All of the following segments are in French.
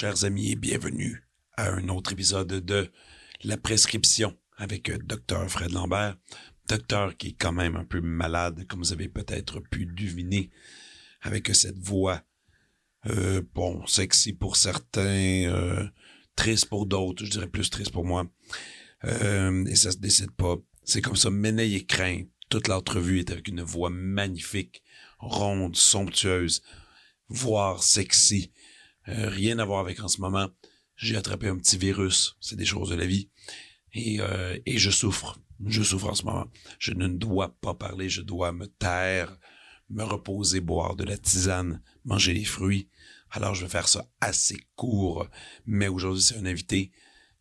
chers amis, et bienvenue à un autre épisode de La prescription avec euh, Dr. Fred Lambert. Docteur qui est quand même un peu malade, comme vous avez peut-être pu deviner, avec cette voix, euh, bon, sexy pour certains, euh, triste pour d'autres, je dirais plus triste pour moi. Euh, et ça se décide pas. C'est comme ça, Méneil et Craint. Toute l'entrevue est avec une voix magnifique, ronde, somptueuse, voire sexy. Rien à voir avec en ce moment. J'ai attrapé un petit virus, c'est des choses de la vie. Et, et je souffre. Je souffre en ce moment. Je ne dois pas parler, je dois me taire, me reposer, boire de la tisane, manger des fruits. Alors je vais faire ça assez court. Mais aujourd'hui, c'est un invité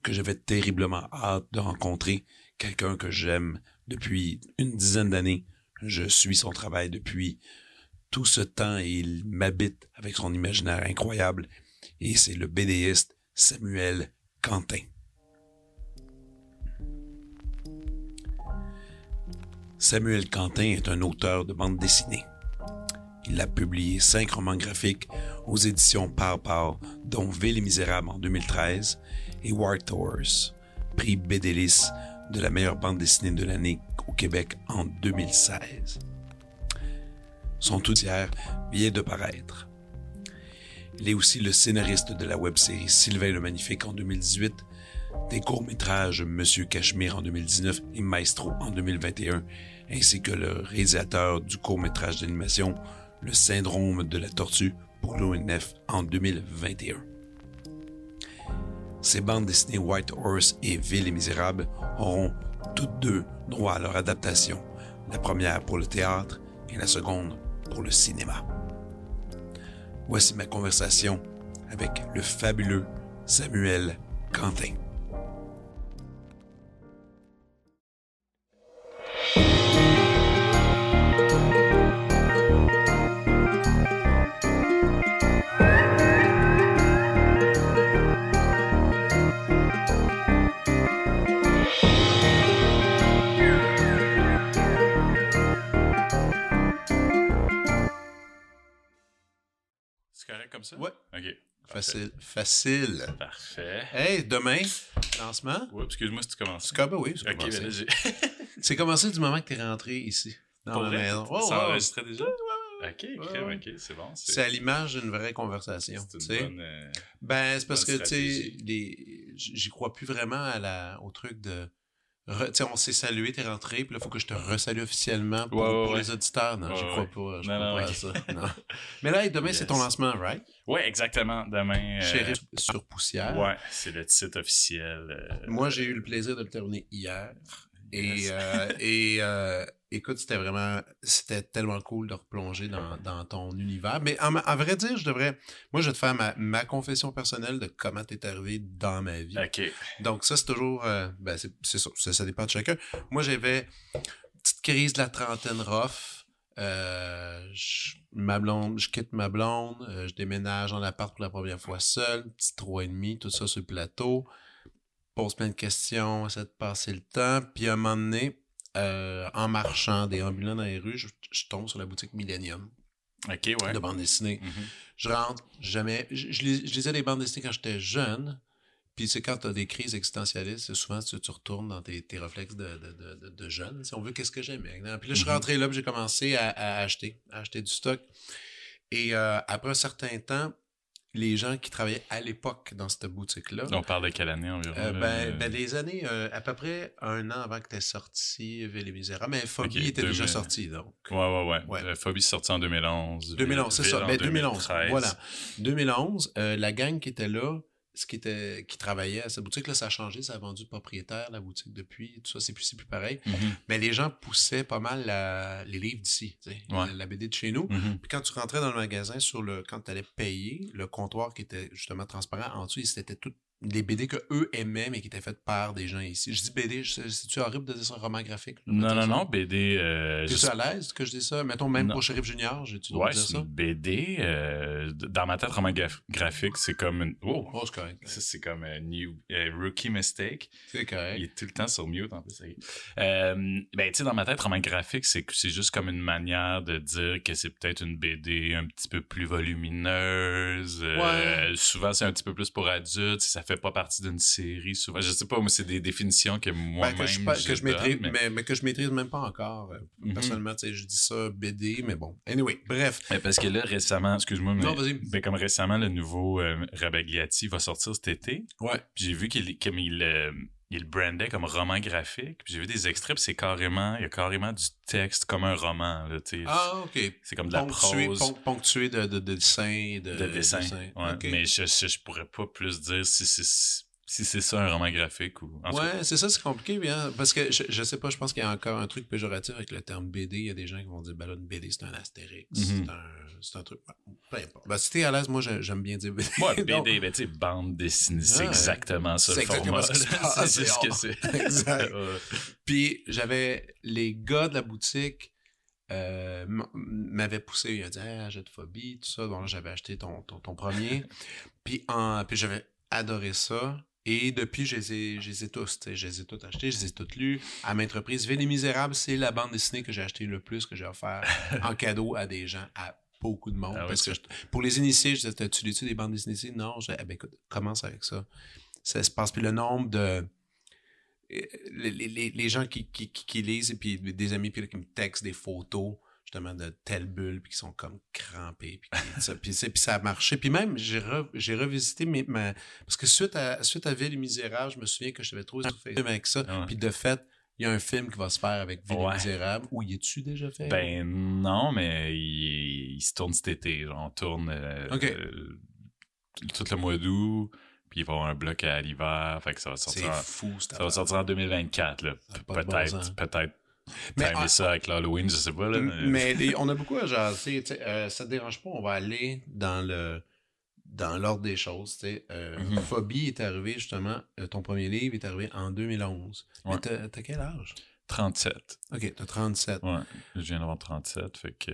que j'avais terriblement hâte de rencontrer. Quelqu'un que j'aime depuis une dizaine d'années. Je suis son travail depuis tout ce temps et il m'habite avec son imaginaire incroyable. Et c'est le BDiste Samuel Quentin. Samuel Quentin est un auteur de bande dessinée. Il a publié cinq romans graphiques aux éditions Par dont Ville et Misérable en 2013 et War Horse, prix BDLIS de la meilleure bande dessinée de l'année au Québec en 2016. Son tout tiers vient de paraître. Il est aussi le scénariste de la web-série Sylvain le Magnifique en 2018, des courts-métrages Monsieur Cachemire en 2019 et Maestro en 2021, ainsi que le réalisateur du court-métrage d'animation Le syndrome de la tortue pour l'ONF en 2021. Ces bandes dessinées White Horse et Ville et Misérable auront toutes deux droit à leur adaptation, la première pour le théâtre et la seconde pour le cinéma. Voici ma conversation avec le fabuleux Samuel Quentin. Comme ça? Ouais. OK. Facile. Facile. Parfait. Hey, demain, lancement? Ouais, excuse-moi si tu commences. C'est comme, oui, c'est OK, commencé. j'ai- C'est commencé du moment que tu es rentré ici, dans Pour la vrai? maison. Ouais, Ça enregistrait déjà? OK, crème. OK, c'est bon. C'est à l'image d'une vraie conversation. c'est bonne... euh, Ben, c'est parce que, tu sais, les- j'y crois plus vraiment à la, au truc de. re- Tu sais, on s'est salué, t'es rentré, puis là, il faut que je te resalue officiellement pour, Ouais, ouais, pour ouais. les auditeurs. Non, j'y Ouais, crois pas. Je crois non, pas à ça. Non. Mais là, demain, c'est ton lancement, right? Ouais, exactement. Demain... euh, sur poussière. Ouais, c'est le titre officiel. euh, Moi, j'ai eu le plaisir de le terminer hier. Et, euh, et euh, écoute, c'était vraiment, c'était tellement cool de replonger dans, dans ton univers. Mais en, en vrai dire, je devrais, moi, je vais te faire ma, ma confession personnelle de comment t'es arrivé dans ma vie. OK. Donc ça, c'est toujours, euh, ben, c'est c'est ça, ça, ça dépend de chacun. Moi, j'avais une petite crise de la trentaine rough. Je, ma blonde, je quitte ma blonde, je déménage en appart pour la première fois seul, petit trois et demi, tout ça sur le plateau. Pose plein de questions, essaie de passer le temps. Puis à un moment donné, euh, en marchant, déambulant dans les rues, je, je tombe sur la boutique Millennium OK, ouais. de bande dessinée. Mhm. Je rentre, jamais. Je, je, lis- je lisais des bandes dessinées quand j'étais jeune. Puis c'est quand tu as des crises existentialistes, c'est souvent tu, tu retournes dans tes, tes réflexes de, de, de, de- de jeune. Si on veut, qu'est-ce que j'aimais. hein. Puis là, je suis Mhm. rentré là, j'ai commencé à, à acheter, à acheter du stock. Et euh, après un certain temps, les gens qui travaillaient à l'époque dans cette boutique-là, On parle de quelle année environ? euh, ben, ben, des années, euh, à peu près un an avant que tu sorti Ville et Misérables. Mais Phobie était déjà 2000. sorti, donc. Ouais, ouais, ouais. Ouais. Euh, Phobie est sorti en 2011. 2011, c'est ça. en Ben, 2011. 2013. Voilà. 2011, euh, la gang qui était là, ce qui était qui travaillait à cette boutique là ça a changé ça a vendu de propriétaire la boutique depuis tout ça c'est plus c'est plus pareil Mhm. mais les gens poussaient pas mal la- les livres d'ici tu sais, Ouais. la, la BD de chez nous Mhm. puis quand tu rentrais dans le magasin sur le quand tu allais payer le comptoir qui était justement transparent en dessous c'était tout des BD que eux aimaient, mais qui étaient faites par des gens ici. Je dis BD, c'est-tu horrible de dire ça, roman graphique? Non, non, ça? non, BD. Euh, T'es-tu à l'aise que je dis ça? Mettons, même Non. pour Sheriff Junior, j'ai-tu Ouais, dire ça? BD. euh, dans ma tête, roman graph- graphique, c'est comme une. Oh! Oh, c'est correct. Ça, c'est comme un new, euh, rookie mistake. C'est correct. Il est tout le temps sur mute, en plus. Euh, ben, tu sais, dans ma tête, roman graphique, c'est juste comme une manière de dire que c'est peut-être une BD un petit peu plus volumineuse. euh, Souvent, c'est un petit peu plus pour adultes. Ça fait pas partie d'une série. Souvent, je sais pas, moi, c'est des définitions que Ben, moi-même. que, je, pas- je que je donne, maîtrise, mais- mais... Mais, que je maîtrise même pas encore. euh, Mhm. Personnellement, tu sais, je dis ça BD, mais bon. Anyway, bref. Mais parce que là, récemment, excuse-moi, mais, Non, vas-y. ben, comme récemment, le nouveau euh, Rabagliati va sortir cet été. Ouais. Puis j'ai vu qu'il comme il, euh, il le brandait comme roman graphique. J'ai vu des extraits, c'est carrément, il y a carrément du texte comme un roman. Là, tu sais. Ah, OK. c'est comme de la Ponctué, prose. pon- ponctué de, de, de dessins et de, de dessin. Ouais, OK. Mais je, je, je pourrais pas plus dire si c'est si c'est ça un roman graphique ou. en Ouais, c'est ça, c'est compliqué, bien. Parce que je, je sais pas, je pense qu'il y a encore un truc péjoratif avec le terme BD. Il y a des gens qui vont dire, ben là, une BD, c'est un astérix. C'est un, c'est un truc. Peu importe. Ben, si t'es à l'aise, moi, j'ai- j'aime bien dire BD. Ouais, Donc, BD, ben, tu sais, bande dessinée, c'est Ouais. exactement ça C'est le format. ce c'est juste que c'est-. Exact. Ouais. Puis j'avais les gars de la boutique euh, m- m'avaient poussé, ils ont dit ah, j'ai de phobie, tout ça. Donc là, j'avais acheté ton, ton, ton premier. puis en, puis j'avais adoré ça. Et depuis, je les ai, je les ai tous, je les ai tous achetés, je les ai tous lus à maintes reprises. Vie des Misérables, c'est la bande dessinée que j'ai acheté le plus, que j'ai offert en cadeau à des gens, à beaucoup de monde. Ah parce que je- pour les initiés, je disais, tu lis-tu des bandes dessinées? Non, je eh ben, écoute, commence avec ça. Ça se passe. Puis le nombre de. euh, Les, les- les- les gens qui, qui, qui- lisent et puis des amis puis qui me textent des photos justement de telle bulle puis qui sont comme crampés puis, ça, puis, c'est- puis ça a marché puis même j'ai re- j'ai revisité mes, ma parce que suite à suite à Ville et Misérable je me souviens que je t'avais trouvé sur Facebook avec ça ouais. puis de fait il y a un film qui va se faire avec Ville et Ouais. Misérable où y es-tu déjà fait? Ben non, mais il, il se tourne cet été. Genre, on tourne euh, euh, tout le mois d'août, puis il va y avoir un bloc à l'hiver. Fait que ça va c'est sortir, en, fou ça va sortir en 2024. Là. Ça a pas de bon sens. Peut-être, peut-être. Mais en- ça avec l'Halloween, je sais pas. Là, mais- Mais on a beaucoup à jaser. Euh, ça te dérange pas, on va aller dans le dans l'ordre des choses. Euh, Mhm. Phobie est arrivé justement, euh, ton premier livre est arrivé en 2011. Mais Ouais. t'as t'as quel âge? 37. Ok, t'as 37. Ouais, je viens d'avoir 37, fait que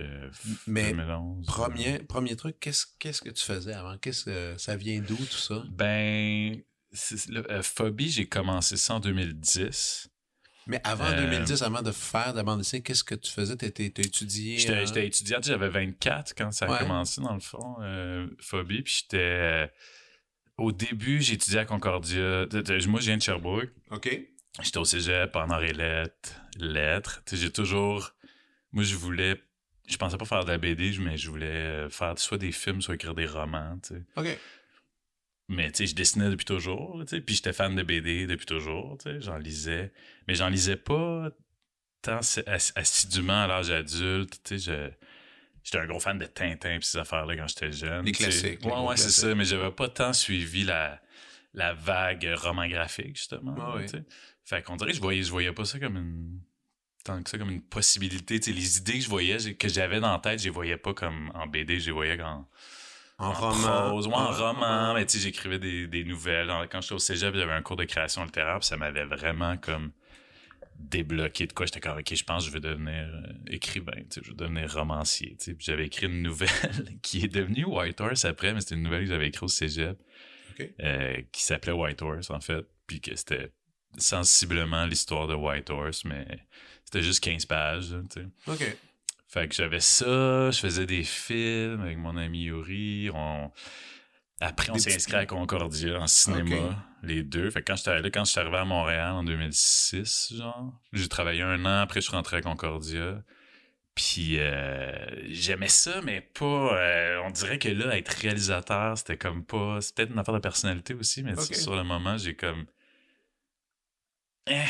Mais 2011. Premier, premier truc, qu'est-ce qu'est-ce que tu faisais avant? Qu'est-ce que ça vient d'où tout ça? Ben, le- euh, Phobie, j'ai commencé ça en 2010. Mais avant Euh, 2010, avant de faire de la bande dessinée, qu'est-ce que tu faisais? Étudié? J'étais euh, j'étais étudiant, j'avais 24 quand ça a Ouais. commencé, dans le fond, euh, Phobie. Puis j'étais. euh, au début, j'étudiais à Concordia. Moi, je viens de Sherbrooke. OK. J'étais au cégep, en lettres. lettres. Tu sais, J'ai toujours. Moi, je voulais. Je pensais pas faire de la BD, mais je voulais euh, faire soit des films, soit écrire des romans. tu sais. OK. Mais tu sais, je dessinais depuis toujours, tu sais, puis j'étais fan de BD depuis toujours, tu sais, j'en lisais. Mais j'en lisais pas tant assi- ass- assidûment à l'âge adulte, tu sais, je- j'étais un gros fan de Tintin pis ces affaires-là quand j'étais jeune. Les classiques, Ouais, ouais, c'est ça, mais j'avais pas tant suivi la, la vague roman graphique, justement. Ah oui. Fait qu'on dirait que je voyais, je voyais pas ça comme une tant que ça comme une possibilité, tu sais, les idées que je voyais, que j'avais dans la tête, je les voyais pas comme en BD, je les voyais en, En, en roman. prose, en roman, mais tu sais, j'écrivais des, des nouvelles. Quand j'étais au cégep, j'avais un cours de création littéraire, puis ça m'avait vraiment comme débloqué de quoi. J'étais comme, OK, je pense que je veux devenir euh, écrivain, tu sais, je veux devenir romancier, tu sais. Puis j'avais écrit une nouvelle qui est devenue White Horse après, mais c'était une nouvelle que j'avais écrite au cégep, euh, qui s'appelait White Horse, en fait, puis que c'était sensiblement l'histoire de White Horse, mais c'était juste 15 pages, là, tu sais. OK. Fait que j'avais ça, je faisais des films avec mon ami Yuri. On... Après, on s'est inscrit à Concordia en cinéma, les deux. Fait que quand j'étais là, quand je suis arrivé à Montréal en 2006, genre, j'ai travaillé un an, après je suis rentré à Concordia. Puis euh, j'aimais ça, mais pas. euh, on dirait que là, être réalisateur, c'était comme pas. C'est peut-être une affaire de personnalité aussi, mais sur le moment, j'ai comme. Eh,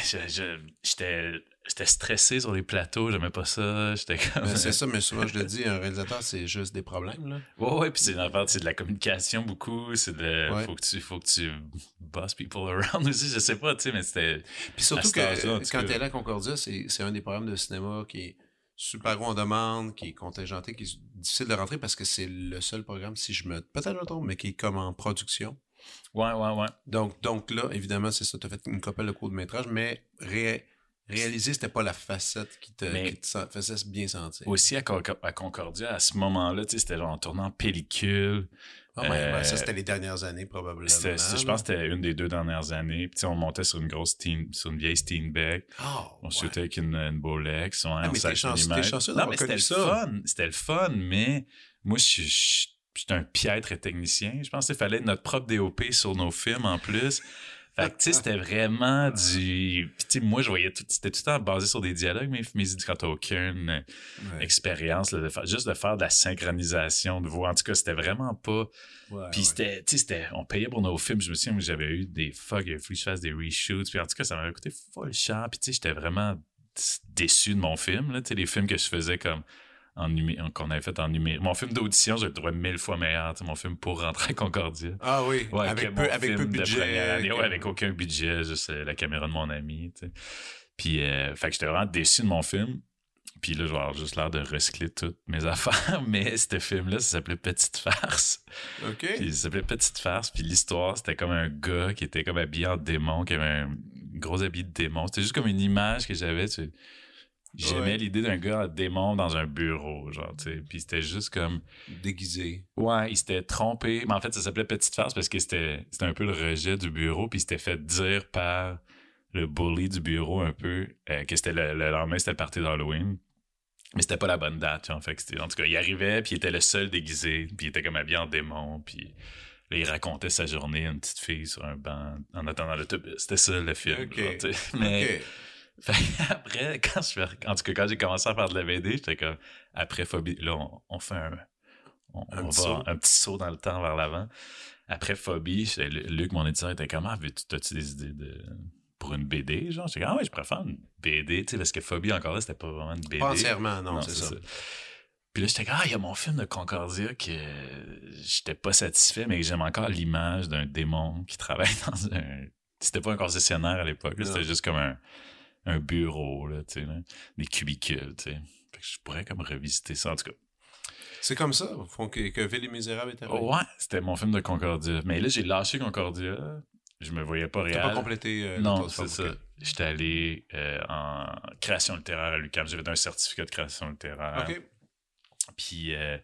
j'étais j'étais stressé sur les plateaux, j'aimais pas ça. J'étais comme. Ben, c'est ça, mais souvent je le dis, un réalisateur, c'est juste des problèmes. Là. Ouais, ouais, puis c'est c'est de la communication beaucoup, c'est de. Ouais. Faut que tu faut que tu boss people around aussi, je sais pas, tu sais, mais c'était. Puis surtout que quand cas. tu es là à Concordia, c'est c'est un des programmes de cinéma qui est super gros en demande, qui est contingenté, qui est difficile de rentrer parce que c'est le seul programme, si je me. Peut-être je me trompe, mais qui est comme en production. Ouais, ouais, ouais. Donc, donc là, évidemment, c'est ça. Tu as fait une couple de cours de métrage, mais ré- réaliser, c'était pas la facette qui te, qui faisait bien sentir. Aussi à, Conc- à Concordia, à ce moment-là, c'était genre en tournant pellicule. Ah Euh, ouais, ça, c'était les dernières années, probablement. Je pense que c'était une des deux dernières années. Puis on montait sur une grosse Steen- sur une vieille Steenbeck. Ah, On ouais. shootait avec une, une Bolex. Ouais, on mais chanceux- chanceux Non, mais c'était le fun. C'était le fun, mais moi, je suis- suis un piètre technicien. Je pense qu'il fallait notre propre DOP sur nos films en plus. Fait que, tu sais, c'était vraiment du... Puis, tu sais, moi, je voyais tout... C'était tout le temps basé sur des dialogues, mais mes quand t'as aucune Ouais. expérience, là, de faire- juste de faire de la synchronisation de voix. En tout cas, c'était vraiment pas... Ouais, Puis c'était, tu sais, c'était, on payait pour nos films. Je me souviens, j'avais eu des fuck, il que je fasse des reshoots. Puis en tout cas, ça m'avait coûté full cher. Puis tu sais, j'étais vraiment déçu de mon film, là. Tu sais, les films que je faisais comme en qu'on avait fait en numérique. Mon film d'audition, je le trouvais mille fois meilleur. Mon film pour rentrer à Concordia. Ah oui, Ouais, avec, peu, avec peu film de budget. année. Ouais, avec aucun budget, juste euh, la caméra de mon ami, tu sais. Puis, euh, fait que j'étais vraiment déçu de mon film. Puis là, je vais avoir juste l'air de recycler toutes mes affaires. Mais ce film-là, ça s'appelait Petite Farce. OK. Puis ça s'appelait Petite Farce. Puis l'histoire, c'était comme un gars qui était comme habillé en démon, qui avait un gros habit de démon. C'était juste comme une image que j'avais. tu sais. J'aimais Ouais. l'idée d'un gars en démon dans un bureau, genre, tu sais. Puis c'était juste comme... Déguisé. Ouais, il s'était trompé. Mais en fait, ça s'appelait Petite Farce parce que c'était c'était un peu le rejet du bureau. Puis il s'était fait dire par le bully du bureau un peu euh, que c'était le, le lendemain, c'était le party d'Halloween. Mais c'était pas la bonne date, tu vois. Fait en tout cas, il arrivait, puis il était le seul déguisé, puis il était comme habillé en démon, puis là, il racontait sa journée à une petite fille sur un banc en attendant l'autobus. C'était ça, le film. Genre. Mais OK. Fait après, quand je fais, en tout cas, quand j'ai commencé à faire de la BD, j'étais comme, après Phobie, là, on, on fait un, on, Un on petit va un petit saut dans le temps vers l'avant. Après Phobie, Luc, mon éditeur, était comme, ah, veux-tu- t'as-tu des idées de, pour une BD, genre? J'étais comme, ah ouais, je préfère une BD, tu sais, parce que Phobie, encore là, c'était pas vraiment une BD. Pas entièrement, non, c'est ça. Puis là, j'étais comme, ah, il y a mon film de Concordia que j'étais pas satisfait, mais que j'aime encore l'image d'un démon qui travaille dans un. C'était pas un concessionnaire à l'époque, c'était juste comme un, un bureau, là, tu sais, là, des cubicules, tu sais. Fait que je pourrais comme revisiter ça, en tout cas. C'est comme ça, au fond, que, que Ville et Misérable est arrivé. Ouais, c'était mon film de Concordia. Mais là, j'ai lâché Concordia. Je me voyais pas T'as réel. pas complété euh, Non, c'est ça. J'étais allé euh, en création littéraire à l'UQAM. J'avais un certificat de création littéraire. OK. Puis euh,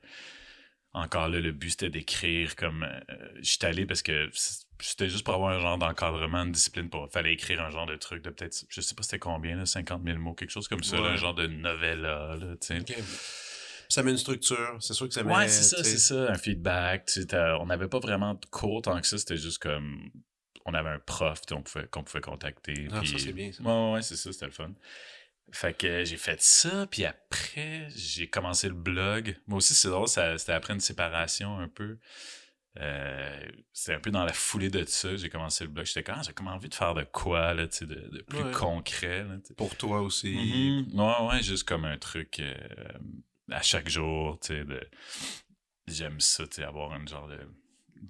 encore là, le but c'était d'écrire comme. euh, J'étais allé parce que c'était juste pour avoir un genre d'encadrement, de discipline. Pour, fallait écrire un genre de truc de peut-être. Je sais pas c'était combien, là, 50 000 mots, quelque chose comme ça. là, un genre de novella, là. Ça met une structure. C'est sûr que ça met. Ouais, c'est ça, c'est ça, un feedback. on n'avait pas vraiment de cours tant que ça, c'était juste comme. On avait un prof tu sais, on pouvait- qu'on pouvait contacter. Ah, ça, c'est bien, ça. Ouais, ouais, c'est ça, c'était le fun. Fait que j'ai fait ça, puis après, j'ai commencé le blog. Moi aussi, c'est drôle, c'était après une séparation un peu. Euh, c'est un peu dans la foulée de ça, j'ai commencé le blog. J'étais comme, ah, j'ai comme envie de faire de quoi, là, tu sais, de, de plus Ouais. concret, là. Pour toi aussi. Mhm. Ouais, ouais, juste comme un truc euh, à chaque jour, tu sais, de... J'aime ça, tu sais, avoir une genre de,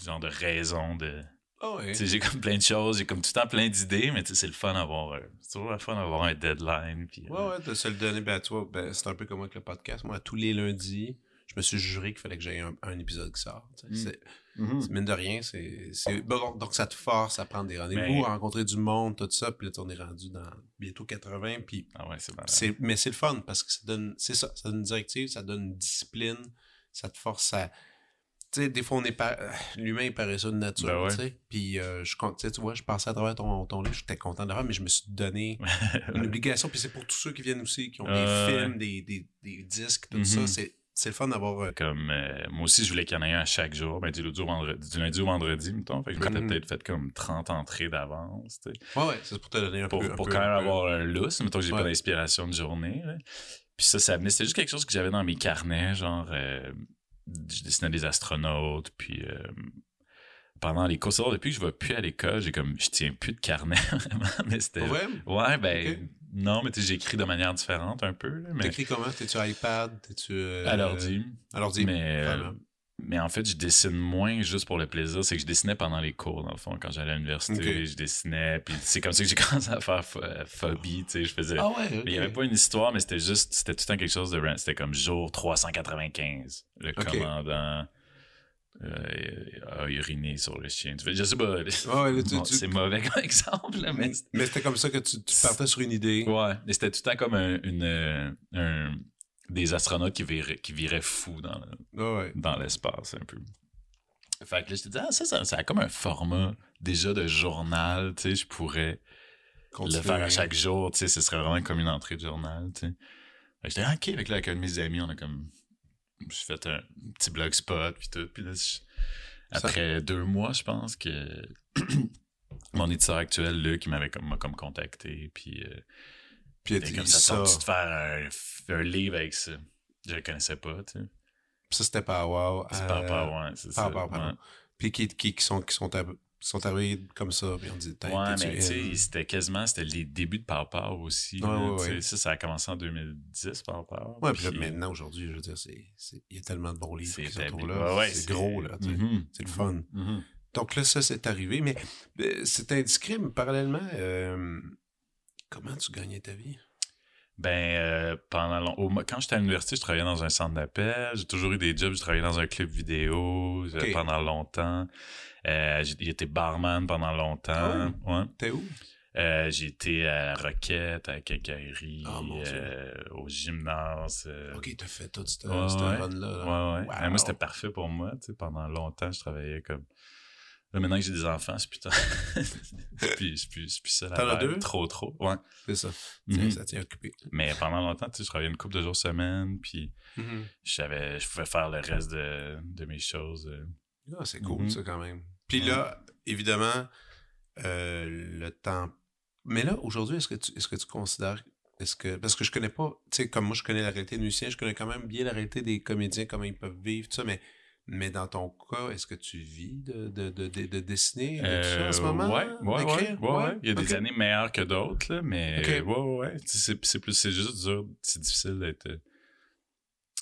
genre de raison de... Ah ouais. J'ai comme plein de choses, j'ai comme tout le temps plein d'idées, mais c'est le fun d'avoir... euh, c'est toujours le fun d'avoir un deadline, puis... euh, Ouais, ouais, de se le donner, ben, tu vois, ben, c'est un peu comme moi avec le podcast. Moi, tous les lundis, je me suis juré qu'il fallait que j'aie un, un épisode qui sort. Mm. C'est- mhm. c'est- Mine de rien, c'est. c'est- bon, donc, ça te force à prendre des rendez-vous, Mais- à rencontrer du monde, tout ça. Puis là, on est rendu dans bientôt 80. Puis Ah ouais, c'est c'est, mais c'est le fun parce que ça donne. C'est ça, ça donne une directive, ça donne une discipline, ça te force à. Tu sais, des fois, on est par- euh, l'humain est paresseux de nature, Ben ouais. tu sais. Puis, euh, je, tu vois, je passais à travers ton, ton livre, j'étais content de le faire, mais je me suis donné une obligation. Puis c'est pour tous ceux qui viennent aussi, qui ont des films, des, des, des disques, tout Mhm. ça. C'est, c'est le fun d'avoir. euh, Comme, euh, moi aussi, je voulais qu'il y en ait un à chaque jour, ben, du lundi au vendredi, du lundi au vendredi, mettons. Fait que je m'étais Mhm. peut-être fait comme 30 entrées d'avance, tu sais. Ouais, ouais, c'est pour te donner un pour, peu. un pour peu- quand même un peu- avoir un lousse, mettons que j'ai Ouais. pas d'inspiration de journée. là. Puis ça, ça venait, c'était juste quelque chose que j'avais dans mes carnets, genre, euh, je dessinais des astronautes, puis euh, pendant les cours, depuis que je vais plus à l'école, j'ai comme, je tiens plus de carnet, vraiment, mais c'était... Ouais, ben, non, mais j'écris de manière différente un peu, là, mais T'écris comment? T'es-tu iPad? T'es-tu. euh, à l'ordi. À l'ordi. Mais, euh, vraiment. Mais en fait, je dessine moins juste pour le plaisir. C'est que je dessinais pendant les cours, dans le fond. Quand j'allais à l'université, je dessinais. Puis c'est comme ça que j'ai commencé à faire euh, phobie, tu sais. Je faisais... Ah ouais. Mais il n'y avait pas une histoire, mais c'était juste, c'était tout le temps quelque chose de. C'était comme jour 395. Le commandant euh, a uriné sur le chien. Tu fais, je sais pas, Ouais, tu- c'est mauvais comme exemple, mais Mais c'était comme ça que tu, tu partais sur une idée. Ouais, mais c'était tout le temps comme un, une, euh, un- des astronautes qui viraient, qui viraient fous dans, le- Ouais, ouais. dans l'espace, un peu. Fait que là, je te dis, ah, ça, ça, ça a comme un format déjà de journal, tu sais, je pourrais Continuer. le faire à chaque jour, tu sais, ce serait vraiment comme une entrée de journal, tu sais. Fait que j'étais, ah, ok, avec, là, avec un de mes amis, on a comme, j'ai fait un petit blogspot, puis tout, puis là, je- après deux mois, je pense que mon éditeur actuel, Luc, il m'avait comme, m'a comme contacté, puis euh, Puis il dit comme ça. ça, tente-tu de faire un, un livre avec ça? Je le connaissais pas, tu sais. Ça, c'était wow. C'est euh, pas pas, ouais, c'est ça. Power, ouais. Puis qui, qui, qui sont, qui sont, arri- sont arrivés comme ça. Puis on dit, Ouais, mais tu sais, c'était quasiment, c'était les débuts de Power Power aussi. Ouais, là, ouais. Ça, ça a commencé en 2010, Power Power. Ouais, puis maintenant, aujourd'hui, je veux dire, il y a tellement de bons livres qui se là. C'est gros, là. Mhm, C'est le fun. mhm. Donc là, ça, c'est arrivé. Mais euh, c'est indiscret, mais parallèlement, euh, comment tu gagnais ta vie? Ben, euh, pendant long- au- quand j'étais à l'université, je travaillais dans un centre d'appel. J'ai toujours eu des jobs. J'ai travaillé dans un club vidéo euh, pendant longtemps. Euh, j'ai été barman pendant longtemps. ouais. T'es où? Euh, j'ai été à la Roquette, à la Quincaillerie, Ah, euh, au gymnase. euh, Ok, t'as fait tout ce Ouais, ce ouais. run-là. Ouais, là. ouais. Wow. Moi, c'était parfait pour moi. Tu sais, pendant longtemps, je travaillais comme. Là, maintenant que j'ai des enfants, c'est putain. c'est plus, ça la T'en as deux? Trop, trop. Ouais. C'est ça. Mhm. Ça tient occupé. Mais pendant longtemps, tu sais, je travaillais une couple de jours semaine, puis Mhm. je pouvais faire le reste de, de mes choses. euh. Ah, c'est cool, Mhm. ça, quand même. Puis là, évidemment, euh, le temps. Mais là, aujourd'hui, est-ce que tu, est-ce que tu considères. Est-ce que. Parce que je connais pas. Tu sais, comme moi, je connais la réalité des musiciens, je connais quand même bien la réalité des comédiens, comment ils peuvent vivre, tout ça, mais. Mais dans ton cas, est-ce que tu vis de, de, de, de, de dessiner de tout ça en ce Euh, moment? Ouais, ouais, ouais, ouais. Il y a des années meilleures que d'autres, mais Ok. ouais, C'est, c'est plus, c'est juste dur, c'est difficile d'être. euh,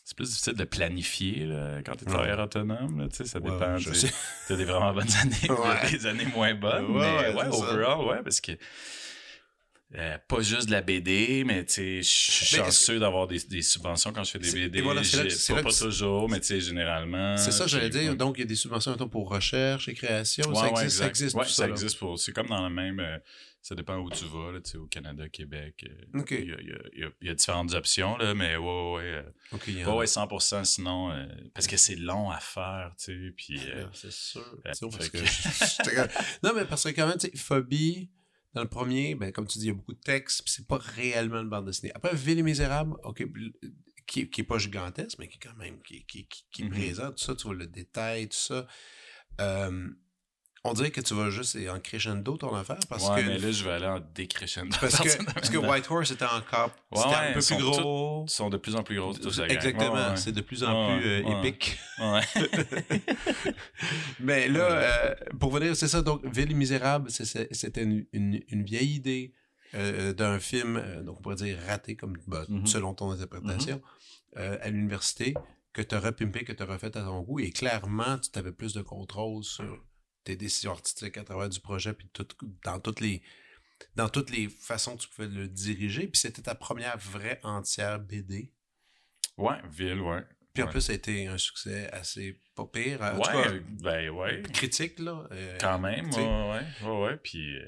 C'est plus difficile de planifier là, quand tu es travailleur autonome. Là, tu sais, ça dépend. tu. T'as des vraiment bonnes années, des années moins bonnes. Ouais, mais ouais, ça. overall, ouais, parce que euh, pas juste de la BD, mais tu sais, je suis Mais chanceux d'avoir des, des subventions quand je fais des BD. et voilà, là pas, là pas toujours, mais tu sais, généralement. C'est ça, j'allais dire. Donc, il y a des subventions pour recherche et création. Ouais, ça, ouais, existe, ça existe, Ouais, tout ça existe pour. C'est comme dans le même. euh, ça dépend où tu vas, là, au Canada, Québec. euh. Il y, a, il y a- il y a- il y a différentes options, là, mais ouais, ouais, euh, Ok, il y en ouais, a. ouais, 100% sinon. euh, parce que c'est long à faire, tu sais. Puis. euh, Ah, c'est sûr. euh, C'est sûr, parce que que- non, mais parce que quand même, tu sais, Phobie, dans le premier, ben, comme tu dis, il y a beaucoup de textes, puis c'est pas réellement une bande dessinée. Après, Ville et Misérable, OK, qui, qui est pas gigantesque, mais qui est quand même, qui, qui, qui, qui est Mhm. présent, tout ça, tu vois le détail, tout ça. Euh, on dirait que tu vas juste en crescendo ton affaire, parce ouais, que... mais là, je vais aller en décrescendo. parce que, parce que Whitehorse était encore Ouais, c'était ouais, un peu plus gros. Ils sont de plus en plus tous gang. Exactement, c'est de plus en plus euh, épique. Ouais. Mais là, euh, pour venir, c'est ça. Donc, Ville Misérable, c'était une, une- une vieille idée euh, d'un film, donc on pourrait dire raté, comme bah, Mhm. selon ton interprétation, euh, à l'université, que tu as repimpé, que tu as refait à ton goût. Et clairement, tu avais plus de contrôle sur tes décisions artistiques à travers du projet, puis tout, dans toutes les dans toutes les façons que tu pouvais le diriger. Puis c'était ta première vraie entière BD. ouais, ville, ouais. Puis en Ouais. plus, ça a été un succès assez pas pire. En tout Ouais, cas, euh, ben ouais. critique, là. euh, Quand même, ouais, ouais, ouais, ouais. Puis euh,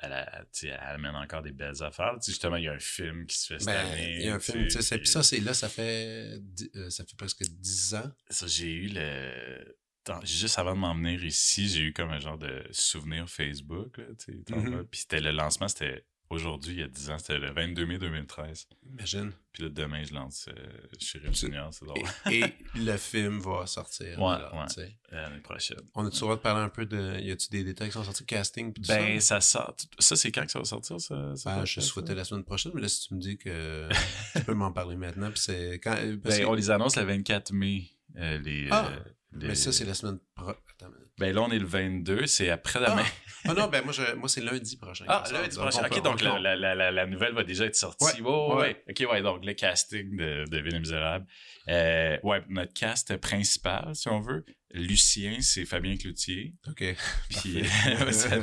elle, a- elle amène encore des belles affaires. Justement, il y a un film qui se fait cette Ben, année. il y a un film, tu sais, puis, ça, c'est là, ça fait, euh, ça fait presque 10 ans. ça, j'ai eu le. Juste avant de m'en venir ici, j'ai eu comme un genre de souvenir Facebook. Là, Mhm. vas. Puis c'était le lancement, c'était aujourd'hui, il y a 10 ans, c'était le 22 mai 2013. Imagine. Puis là, demain, je lance euh, chez Rip Junior, c'est drôle. Et, et le film va sortir. Ouais, là. L'année prochaine. On a-tu le droit de parler un peu de. Y a-tu des détails qui sont sortis, casting, pis tout Ben, ça? ça sort. Ça, c'est quand que ça va sortir, ça? ça Ben, je ça? souhaitais la semaine prochaine, mais là, si tu me dis que tu peux m'en parler maintenant, puis c'est quand. Ben, que- on les annonce le 24 mai. euh, les, Ah! euh, Mais ça, c'est la semaine pro... Attends une minute. Ben là, on est le 22, c'est après-demain. Ah non, ben moi, je... moi c'est lundi prochain. Ah, Donc, prochain. Ok, donc on- la, la, la, nouvelle va déjà être sortie. Ouais, Ouais, ouais, ouais. ouais. Ok, ouais, donc le casting de, de Ville et Misérable. Euh, ouais, notre cast principal, si on veut. Lucien, c'est Fabien Cloutier. OK. Puis, ça.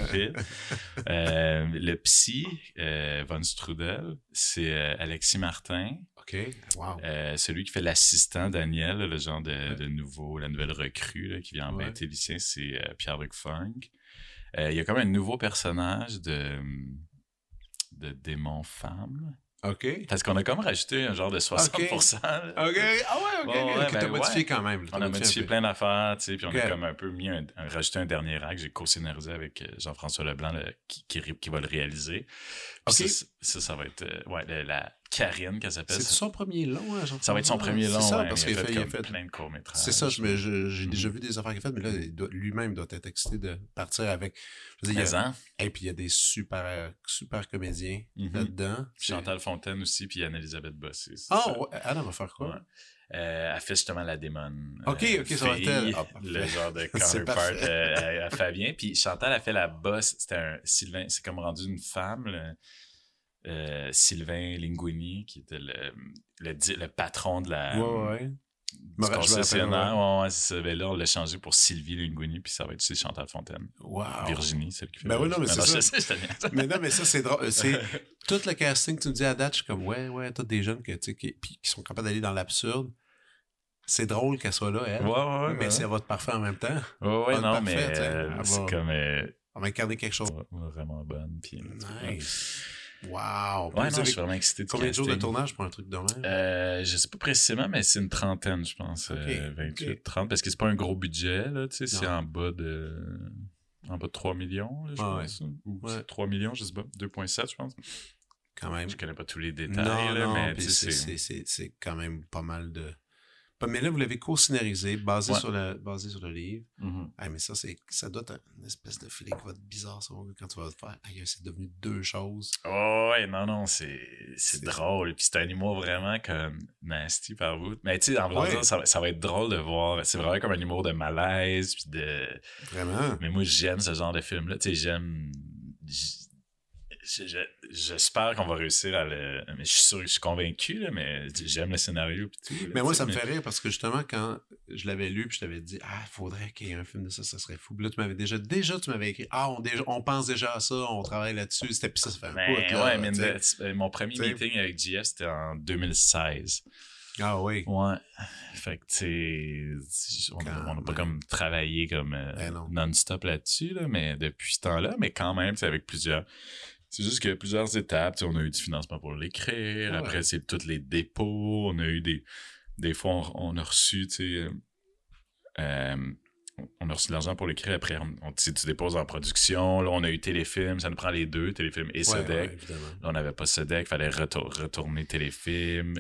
Euh, le psy, euh, Von Strudel, c'est euh, Alexis Martin. OK. Wow. Euh, celui qui fait l'assistant Daniel, le genre de, Ouais. de nouveau, la nouvelle recrue là, qui vient Ouais. embêter Lucien, c'est euh, Pierre-Luc Funk. Euh, Il y a comme un nouveau personnage de, de démon femme. OK. Parce qu'on a comme rajouté un genre de 60%. là. OK. Ah ouais, OK. Ouais, ouais, que ben t'as modifié ouais. quand même. t'as On a modifié plein d'affaires, tu sais, puis on a comme un peu mis un, un- rajouté un dernier acte. J'ai co-scénarisé avec Jean-François Leblanc le- qui, qui, ré- qui va le réaliser. Puis. Ça, ça, ça va être ouais, la, la Karine qu'elle s'appelle. C'est son premier long, hein, ça va être son premier long. C'est ça, parce il qu'il a fait, fait, il a comme fait plein de courts-métrages. C'est ça, j'ai Mhm. déjà vu des affaires qu'il a faites, mais là, lui-même doit être excité de partir avec. Je dire, il y Mais a-? Et puis il y a des super, euh, super comédiens Mhm. là-dedans. Puis Chantal Fontaine aussi, puis Anne-Elisabeth Bossé. Ah, ça. ouais, va faire quoi? Ouais. Euh, elle fait justement la démon. Ok, ok, ça va être. Ah, le genre de counterpart euh, à, Fabien. Puis Chantal a fait la bosse. C'était un Sylvain, c'est comme rendu une femme, le- euh, Sylvain Linguini, qui était le, le, patron de la. ouais, ouais. du concessionnaire. Ouais, ouais, c'est ça. Ben là, on l'a changé pour Sylvie Linguini, puis ça va être chez Chantal Fontaine. Wow. Virginie, celle qui fait. Ben oui, non, mais c'est ça. Mais non, mais ça, c'est drôle. C'est tout le casting que tu me dis à date, je suis comme, ouais, ouais, tous des jeunes que, qui, qui sont capables d'aller dans l'absurde. C'est drôle qu'elle soit là, elle. Ouais, ouais, ouais. mais c'est votre parfait en même temps. Ouais, ouais, non, parfait, mais euh, c'est comme. euh, On va incarner quelque chose. vraiment bonne. Puis, Nice. Wow. Ouais, non, je suis vraiment excité de combien de jours de tournage pour un truc de même? Euh, je sais pas précisément, mais c'est une trentaine, je pense. Ok, euh, 28, ok. 30, parce que c'est pas un gros budget, là, tu sais, c'est en bas de. En bas de 3 millions, là, je Ah pense. Ou Ouais. c'est 3 millions, je sais pas. 2,7, je pense. Quand même. Je connais pas tous les détails, Non, là, non, mais c'est quand même pas mal de... Pas- Mais là, vous l'avez co-scénarisé, basé, Ouais. sur le, basé sur le livre. Mhm. Ah, mais ça, c'est ça doit être une espèce de feeling qui va être bizarre, ça, quand tu vas te faire. Aïe, c'est devenu deux choses. Oh, ouais, non, non, c'est drôle. Puis c'est un humour vraiment comme nasty par bout. Mais tu sais, en vrai, Ouais. ça, va- ça va être drôle de voir. C'est vraiment comme un humour de malaise. Puis de. Vraiment? Mais moi, j'aime ce genre de film-là. Tu sais, j'aime. J'espère qu'on va réussir à le. Mais je suis sûr, je suis convaincu, là, mais j'aime le scénario. Pis tout, là, Mais moi, ça me fait rire parce que justement, quand je l'avais lu, puis je t'avais dit, ah, il faudrait qu'il y ait un film de ça, ça serait fou. Puis là, tu m'avais déjà, déjà, tu m'avais écrit, ah, on, déjà, on pense déjà à ça, on travaille là-dessus. C'était, puis ça, ça fait un bout, là, ouais, mais euh, mon premier T'sais. meeting avec JF, c'était en 2016. Ah oui. Ouais. Fait que, tu sais, on n'a pas comme travaillé comme euh, Ben non. non-stop là-dessus, là, mais depuis ce temps-là, mais quand même, c'est avec plusieurs. C'est juste qu'il y a plusieurs étapes. tu sais, On a eu du financement pour l'écrire. Ouais. Après, c'est tous les dépôts. On a eu des. Des fois, on, on a reçu, tu sais. euh, on a reçu de l'argent pour l'écrire. Après, on, on- tu déposes en production. Là, on a eu téléfilm. Ça nous prend les deux, téléfilm et Ouais, Sodec. ouais, évidemment. Là, on n'avait pas Sodec, fallait retour- retourner téléfilm,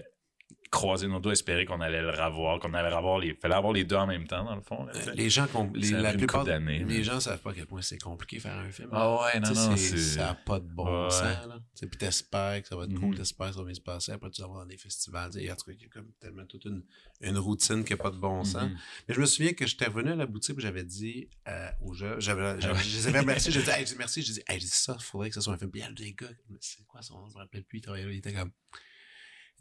croiser nos doigts, espérer qu'on allait le revoir, qu'on allait revoir les. fallait avoir les deux en même temps, dans le fond. là, sais. Les gens, les, la plupart les mais- gens savent pas à quel point c'est compliqué faire un film. Ah ouais, non, non, ça n'a pas de bon Ouais. sens. Là. Tu sais, Puis t'espères que ça va être Mhm. cool, t'espères que ça va bien se passer. Après, tu vas voir dans des festivals. Il y a comme tellement toute une, une routine qui n'a pas de bon sens. Mhm. Mais je me souviens que j'étais revenu à la boutique et j'avais dit euh, aux gens, j'avais, j'avais, Ah je les avais remerciés, j'ai dit, hey, merci, j'ai dit, hey, dit ça, il faudrait que ce soit un film. Puis des gars, c'est quoi son nom, je me rappelle plus, il travaillait là, il était comme,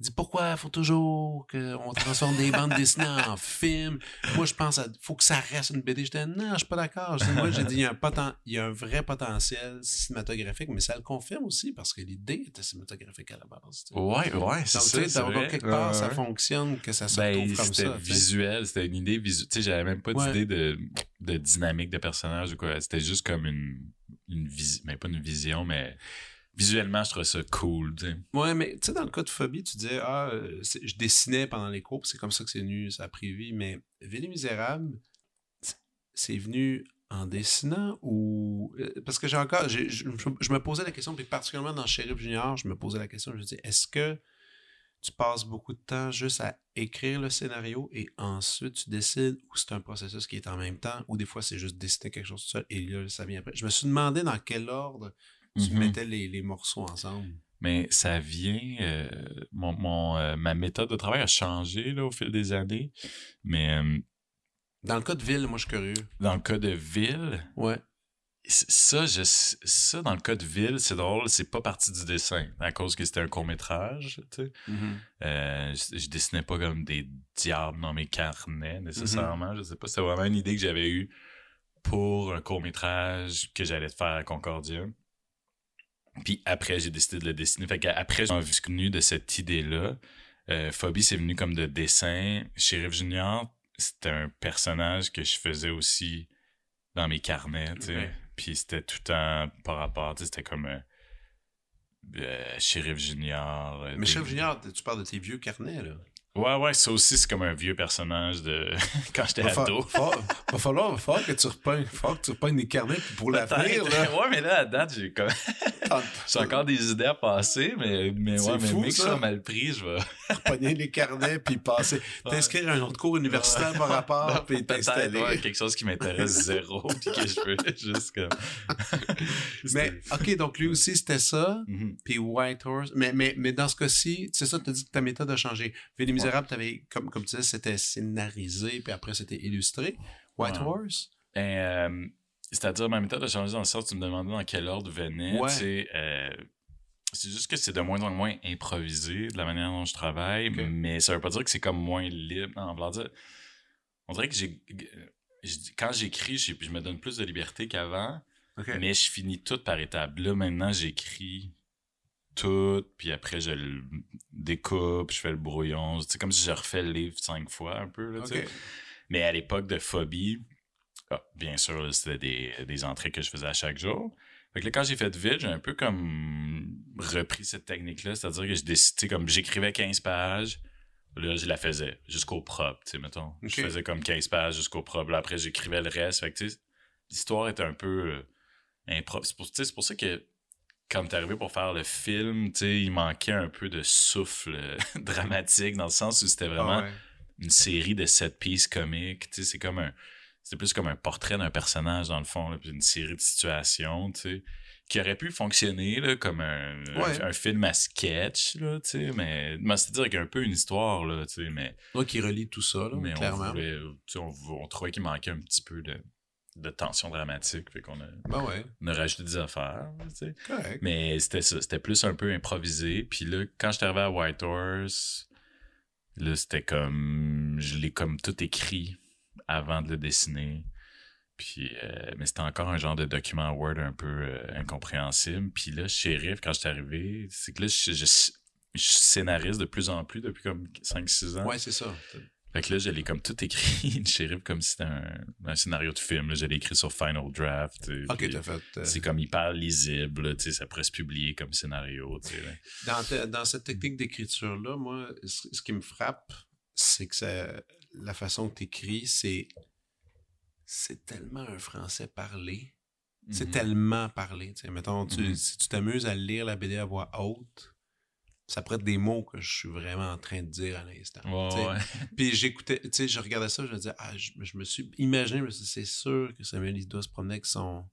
il dit, pourquoi faut toujours qu'on transforme des bandes dessinées en film? Moi, je pense, qu'il faut que ça reste une BD. J'étais, non, je suis pas d'accord. Moi, j'ai dit, il y, a un poten- il y a un vrai potentiel cinématographique, mais ça le confirme aussi parce que l'idée était cinématographique à la base. sais. Ouais, ouais, c'est Donc, ça. tu sais, quelque part, Ouais, ça ouais. fonctionne, que ça se Ben, comme c'était ça. sais. visuel, c'était une idée visuelle. Tu sais, j'avais même pas d'idée de, de dynamique de personnage ou quoi. C'était juste comme une, une vision, mais pas une vision, mais visuellement, je trouvais ça cool, tu sais. Ouais, mais tu sais, dans le cas de Phobie, tu disais, ah, euh, je dessinais pendant les cours, c'est comme ça que c'est venu, ça a pris vie. Mais Ville Misérable, c'est venu en dessinant ou. euh, Parce que j'ai encore. je- je me posais la question, puis particulièrement dans Sheriff Junior, je me posais la question, je me disais, est-ce que tu passes beaucoup de temps juste à écrire le scénario et ensuite tu décides ou c'est un processus qui est en même temps ou des fois c'est juste dessiner quelque chose tout seul et là ça vient après? Je me suis demandé dans quel ordre tu Mhm. mettais les, les morceaux ensemble. Mais ça vient. euh, mon, mon, euh, ma méthode de travail a changé là, au fil des années. Mais euh, Dans le cas de Ville, moi je suis curieux. dans le cas de Ville, Ouais. ça, je, ça, dans le cas de Ville, c'est drôle, c'est pas parti du dessin, à cause que c'était un court-métrage, tu sais. Euh, je, je dessinais pas comme des diables dans mes carnets, nécessairement. Je sais pas, c'était vraiment une idée que j'avais eue pour un court-métrage que j'allais faire à Concordia. Puis après, j'ai décidé de le dessiner. Fait qu'après, j'ai venu de cette idée-là. Euh, Phobie, c'est venu comme de dessin. Sheriff Junior, c'était un personnage que je faisais aussi dans mes carnets, tu sais. Ouais. Puis c'était tout le temps par rapport, tu sais, c'était comme euh, euh, Sheriff Junior. euh, Mais des- Chef Junior, tu parles de tes vieux carnets, là. Ouais, ouais, ça aussi, c'est comme un vieux personnage de quand j'étais Va, ado. fa- va falloir, va falloir que tu va falloir que tu repognes des carnets pour l'avenir, là. ouais, mais là, à date, j'ai comme... j'ai encore des idées à passer, mais, mais ouais, mais fou, mec, ça. ça mal pris, je vais... repogner les carnets puis passer. T'inscrire à un autre cours universitaire par rapport puis t'installer. ouais, quelque chose qui m'intéresse zéro, puis que je veux juste comme... Mais, OK, donc lui aussi, c'était ça. Mhm. Puis White Horse. Mais, mais, mais dans ce cas-ci, c'est ça, tu as dit que ta méthode a changé. Misérables, t'avais, comme, comme tu disais, c'était scénarisé, puis après, c'était illustré. White Ouais. Horse? Ben, euh, c'est-à-dire, ma méthode a changé dans le sens où tu me demandais dans quel ordre venait. Ouais. euh, c'est juste que c'est de moins en moins improvisé de la manière dont je travaille, mais ça veut pas dire que c'est comme moins libre. Non, voulant dire, on dirait que j'ai. Quand j'écris, je me donne plus de liberté qu'avant, mais je finis tout par étapes. Là, maintenant, j'écris tout, puis après, je le découpe, je fais le brouillon. C'est comme si je refais le livre cinq fois un peu. Là. Mais à l'époque de Phobie, ah, bien sûr, c'était des, des entrées que je faisais à chaque jour. Fait que là, quand j'ai fait vite, j'ai un peu comme repris cette technique-là, c'est-à-dire que je décidais comme j'écrivais 15 pages, là, je la faisais jusqu'au propre, tu sais, mettons. Je faisais comme 15 pages jusqu'au propre. Là, après, j'écrivais le reste. Fait que, tu sais, l'histoire était un peu euh, impro- C'est pour, pour ça que quand t'es arrivé pour faire le film, tu sais, il manquait un peu de souffle dramatique dans le sens où c'était vraiment Ah ouais. une série de sept pièces comiques. Tu sais, c'est comme un. C'est plus comme un portrait d'un personnage, dans le fond, là, puis une série de situations, tu sais, qui aurait pu fonctionner là, comme un, Ouais. un, un film à sketch, là, tu sais, mais. mais C'est-à-dire qu'il y a un peu une histoire, là, tu sais, mais, Moi qui relie tout ça, là, mais on, clairement. voulait, tu sais, on, on trouvait qu'il manquait un petit peu de, de tension dramatique, fait qu'on a, Ben ouais, on a rajouté des affaires, tu sais. correct. Mais c'était ça, c'était plus un peu improvisé. Puis là, quand j'étais arrivé à White Horse, là, c'était comme. Je l'ai comme tout écrit avant de le dessiner. Puis, euh, mais c'était encore un genre de document Word un peu euh, incompréhensible. Puis là, Sheriff, quand j'étais arrivé, c'est que là, je, je, je scénarise de plus en plus depuis comme 5-6 ans. Ouais, c'est ça. Fait que là, je l'ai comme tout écrit, Sheriff, comme si c'était un, un scénario de film. là. Je l'ai écrit sur Final Draft. OK, t'as fait... euh, c'est comme hyper lisible, tu sais, ça pourrait se publier comme scénario, tu sais. là. Dans, dans cette technique d'écriture-là, moi, ce, ce qui me frappe, c'est que ça- la façon que tu écris, c'est c'est tellement un français parlé. C'est Mhm. tellement parlé. tu sais. Mettons, tu- Mhm. si tu t'amuses à lire la BD à voix haute, ça pourrait être des mots que je suis vraiment en train de dire à l'instant. Ouais. Puis j'écoutais, tu sais, je regardais ça, je me disais, ah, je, je me suis imaginé, c'est sûr que Samuel, il doit se promener avec son,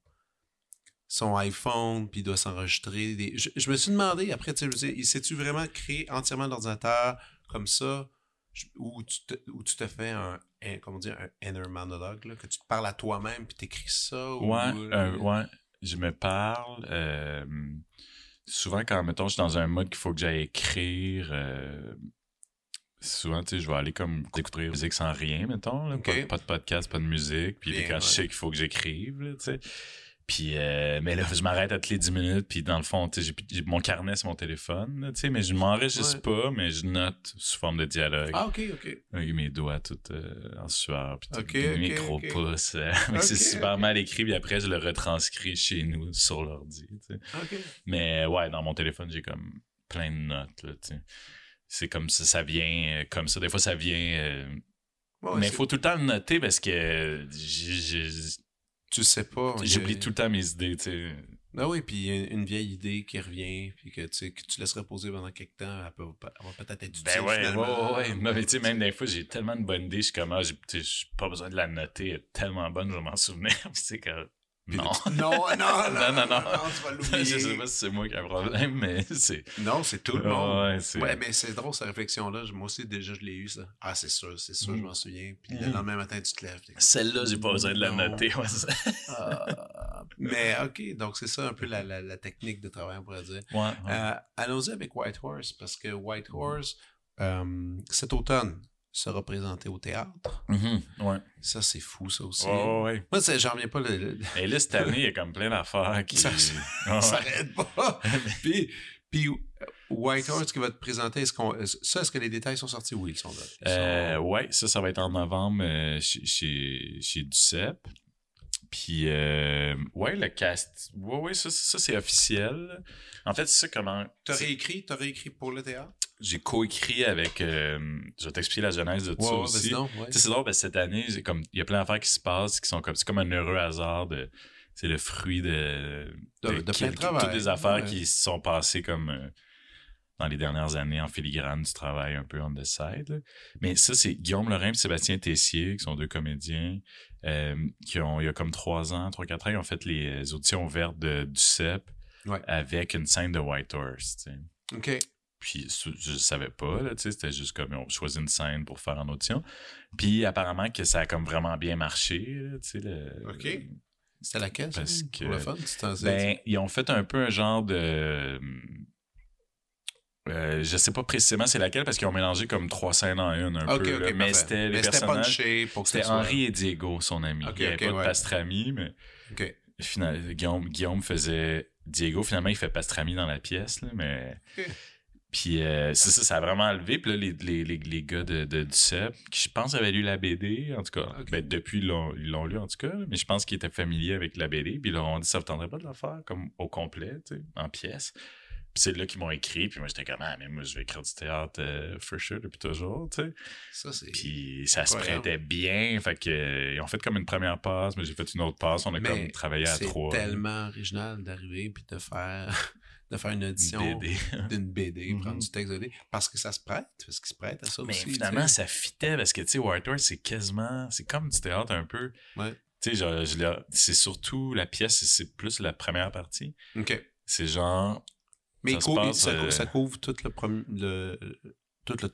son iPhone, puis il doit s'enregistrer. Des... Je, je me suis demandé, après, tu sais, disais, sais-tu vraiment créer entièrement l'ordinateur comme ça, où tu te, où tu te fais un, un- comment dire, un inner monologue, là, que tu te parles à toi-même, puis t'écris ça? ou- Ouais, euh, ouais, je me parle. euh, souvent, quand, mettons, je suis dans un mode qu'il faut que j'aille écrire, euh, souvent, tu sais, je vais aller comme écouter la musique sans rien, mettons. là, pas, pas de podcast, pas de musique. Puis Bien, quand je sais qu'il faut que j'écrive, tu sais. Puis, euh, mais là, je m'arrête à toutes les 10 minutes. Puis, dans le fond, j'ai- j'ai mon carnet, c'est mon téléphone, là, tu sais, mais je m'enregistre Ouais. pas, mais je note sous forme de dialogue. Ah, ok, ok. Avec mes doigts tout euh, en sueur, puis tout, Ok, mes euh, mais c'est super mal écrit, puis après, je le retranscris chez nous sur l'ordi. tu sais. Mais ouais, dans mon téléphone, j'ai comme plein de notes. Là, tu sais. c'est comme ça, ça vient euh, comme ça. Des fois, ça vient. euh, mais il faut tout le temps le noter parce que j'ai- Tu sais pas. j'oublie tout le temps mes idées. tu sais. Ah oui, puis il y a une vieille idée qui revient, puis que, tu sais, que tu laisses reposer pendant quelques temps, elle, peut, elle va peut-être être utile. Ben ouais, ouais, finalement. ouais, ouais. Mais tu sais, même des fois, j'ai tellement de bonnes idées, je suis comme, ah, j'ai tu sais, pas besoin de la noter, elle est tellement bonne, je vais m'en souvenir. C'est que, Puis non. non, non, non, Non, non, non. tu vas l'oublier. je sais pas si c'est moi qui ai un problème, mais c'est. Non, c'est tout le monde. Ouais, c'est. Ouais, mais c'est drôle, cette réflexion-là. Moi aussi, déjà, je l'ai eu, ça. Ah, c'est sûr, c'est sûr, Mm. je m'en souviens. Puis le Mm. lendemain matin, tu te lèves. t'es Celle-là, j'ai pas besoin de la Non. noter. Ouais, Ah. mais OK, donc c'est ça un peu la, la, la technique de travail, on pourrait dire. ouais, ouais. Euh, Allons-y avec White Horse, parce que White Horse, euh, cet automne, sera présenté au théâtre. Mhm, ouais. Ça, c'est fou, ça aussi. Ouais, ouais. Moi, j'en reviens pas. Le, le- Et là, cette année, il y a comme plein d'affaires qui. Ça- ça s'arrête pas. puis, Puis, euh, White Horse qui va te présenter, est-ce qu'on, est-ce- ça, est-ce que les détails sont sortis? Oui, ils sont là. Ils Euh, ouais, ça, ça va être en novembre euh, chez, chez, chez Ducep. Puis, euh, ouais, le cast. Ouais, ouais, ça, ça c'est officiel. En fait, c'est ça comment. T'as réécrit, t'as réécrit pour le théâtre? J'ai coécrit avec. euh, je vais t'expliquer la genèse de tout ça aussi. ouais. C'est drôle cette année, comme il y a plein d'affaires qui se passent qui sont comme c'est comme un heureux hasard de c'est le fruit de De- de plein de travail. toutes les affaires Ouais. qui se sont passées comme euh, dans les dernières années en filigrane du travail un peu on the side. là. Mais ça c'est Guillaume Lorrain et Sébastien Tessier qui sont deux comédiens euh, qui ont il y a comme trois ans, trois quatre ans, ils ont fait les auditions ouvertes de du CEP Ouais. avec une scène de White Horse. tu sais. OK. Puis je savais pas, là, tu sais, c'était juste comme on choisit une scène pour faire en audition. Puis apparemment que ça a comme vraiment bien marché, là, tu sais. le- OK. C'était laquelle, ça, Parce pour que- le fun? Ben, ils ont fait un peu un genre de... Euh, je sais pas précisément c'est laquelle parce qu'ils ont mélangé comme trois scènes en une un peu. Mais c'était les Mais c'était personnages... Henri et Diego, son ami. Il n'y avait pas de ouais. pastrami, mais final- Guillaume, Guillaume faisait Diego. Finalement, il fait pastrami dans la pièce, là, mais... Puis euh, c'est ça, ça a vraiment levé. Puis là, les, les, les, les gars de, de, du CEP, qui je pense avaient lu la BD, en tout cas, ben, depuis, ils l'ont, lu, en tout cas, mais je pense qu'ils étaient familiers avec la BD. Puis ils leur ont dit, ça vous tendrait pas de la faire comme au complet, tu sais, en pièces. Puis c'est là qu'ils m'ont écrit, puis moi j'étais comme, ah, mais moi je vais écrire du théâtre euh, for sure depuis toujours, tu sais. Ça, c'est... Puis ça se prêtait bien, fait que ils ont fait comme une première passe, mais j'ai fait une autre passe, on a Mais comme travaillé à C'est trois. tellement original d'arriver puis de faire, de faire une audition BD. d'une BD, Mhm. prendre du texte de BD, parce que ça se prête, parce qu'il se prête à ça Mais aussi. finalement, ça fitait parce que, tu sais, White Horse, c'est quasiment. C'est comme du théâtre un peu. Ouais. Tu sais, c'est surtout la pièce, c'est plus la première partie. OK. C'est genre, Mais Ça il se cou- passe, ça, cou- euh, ça couvre tout le, le, tout le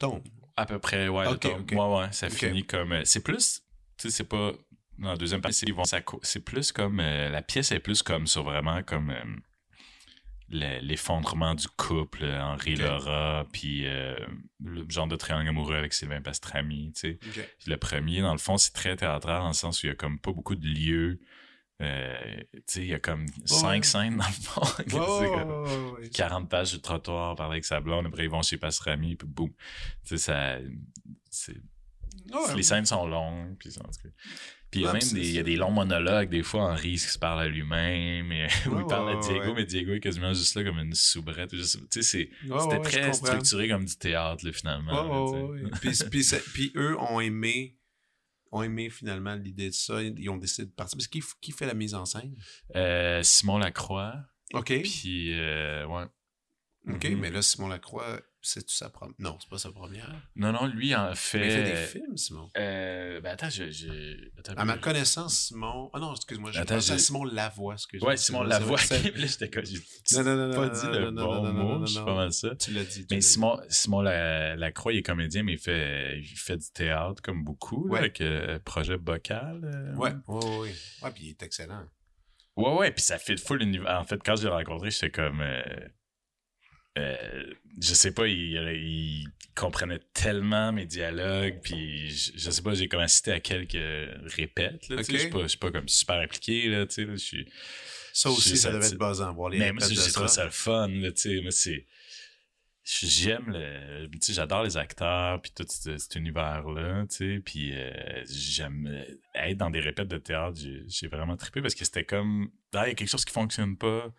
à peu près, ouais, le Ok, ton. ok. Ouais, ouais, ça finit comme. euh, c'est plus. Tu sais, c'est pas. Dans la deuxième partie, ils vont, c'est plus comme. euh, la pièce est plus comme sur vraiment comme. euh, le- l'effondrement du couple, Henri. Laura, puis le genre de triangle amoureux avec Sylvain Pastrami, tu sais. Le premier, dans le fond, c'est très théâtral dans le sens où il y a comme pas beaucoup de lieux. Euh, il y a comme cinq scènes dans le fond. C'est comme 40 pages le trottoir, parler avec sa blonde, après ils vont chez Pastrami, puis boum. Ça. Les scènes sont longues, puis il y a Ouais, même des, y a des longs monologues, des fois, Henri qui se parle à lui-même, où Ouais, il parle ouais, à Diego, ouais. mais Diego est quasiment juste là comme une soubrette. Ouais, c'était ouais, très structuré comme du théâtre, là, finalement. Ouais, là, ouais, ouais, ouais. puis, puis, puis eux ont aimé, ont aimé finalement l'idée de ça. Ils ont décidé de partir. Parce qui, qui fait la mise en scène? Euh, Simon Lacroix, OK. puis euh, ouais. OK, Mhm. mais là, Simon Lacroix, c'est-tu sa première? Non, c'est pas sa première. Non, non, lui en fait. Mais il fait des films, Simon. Euh, ben attends, je. je... Attends, À ma je- connaissance, Simon. Ah non, excuse-moi, je Attends, à Simon Lavoie, excuse-moi. Ouais, Simon C'est- Lavoie. c'est- là, j'étais comme. Non, non, non, pas non, dit non, le non, bon mot, non, je suis pas mal ça. Tu l'as dit. Mais. Simon, Simon La- Lacroix, il est comédien, mais il fait, il fait du théâtre comme beaucoup, Ouais. avec euh, Projet Bocal. euh. Ouais, ouais, ouais. Ouais, puis il est excellent. Ouais, ouais, puis ça fait full univers. En fait, quand je l'ai rencontré, j'étais comme. Euh, je sais pas, il, il comprenait tellement mes dialogues, puis je, je sais pas, j'ai comme assisté à quelques répètes, là, tu sais, Ok. je suis pas, pas comme super impliqué, là, tu sais, là, je suis... Ça aussi, Je- ça ça- devait être buzzant, voir les Mais moi, j'ai trouvé ça. le fun, là, tu sais, moi, c'est... J'aime le... Tu sais, j'adore les acteurs, puis tout ce- cet univers-là, tu sais, puis euh, j'aime euh, être dans des répètes de théâtre, j'ai j'ai vraiment trippé, parce que c'était comme... Ah, il y a quelque chose qui fonctionne pas,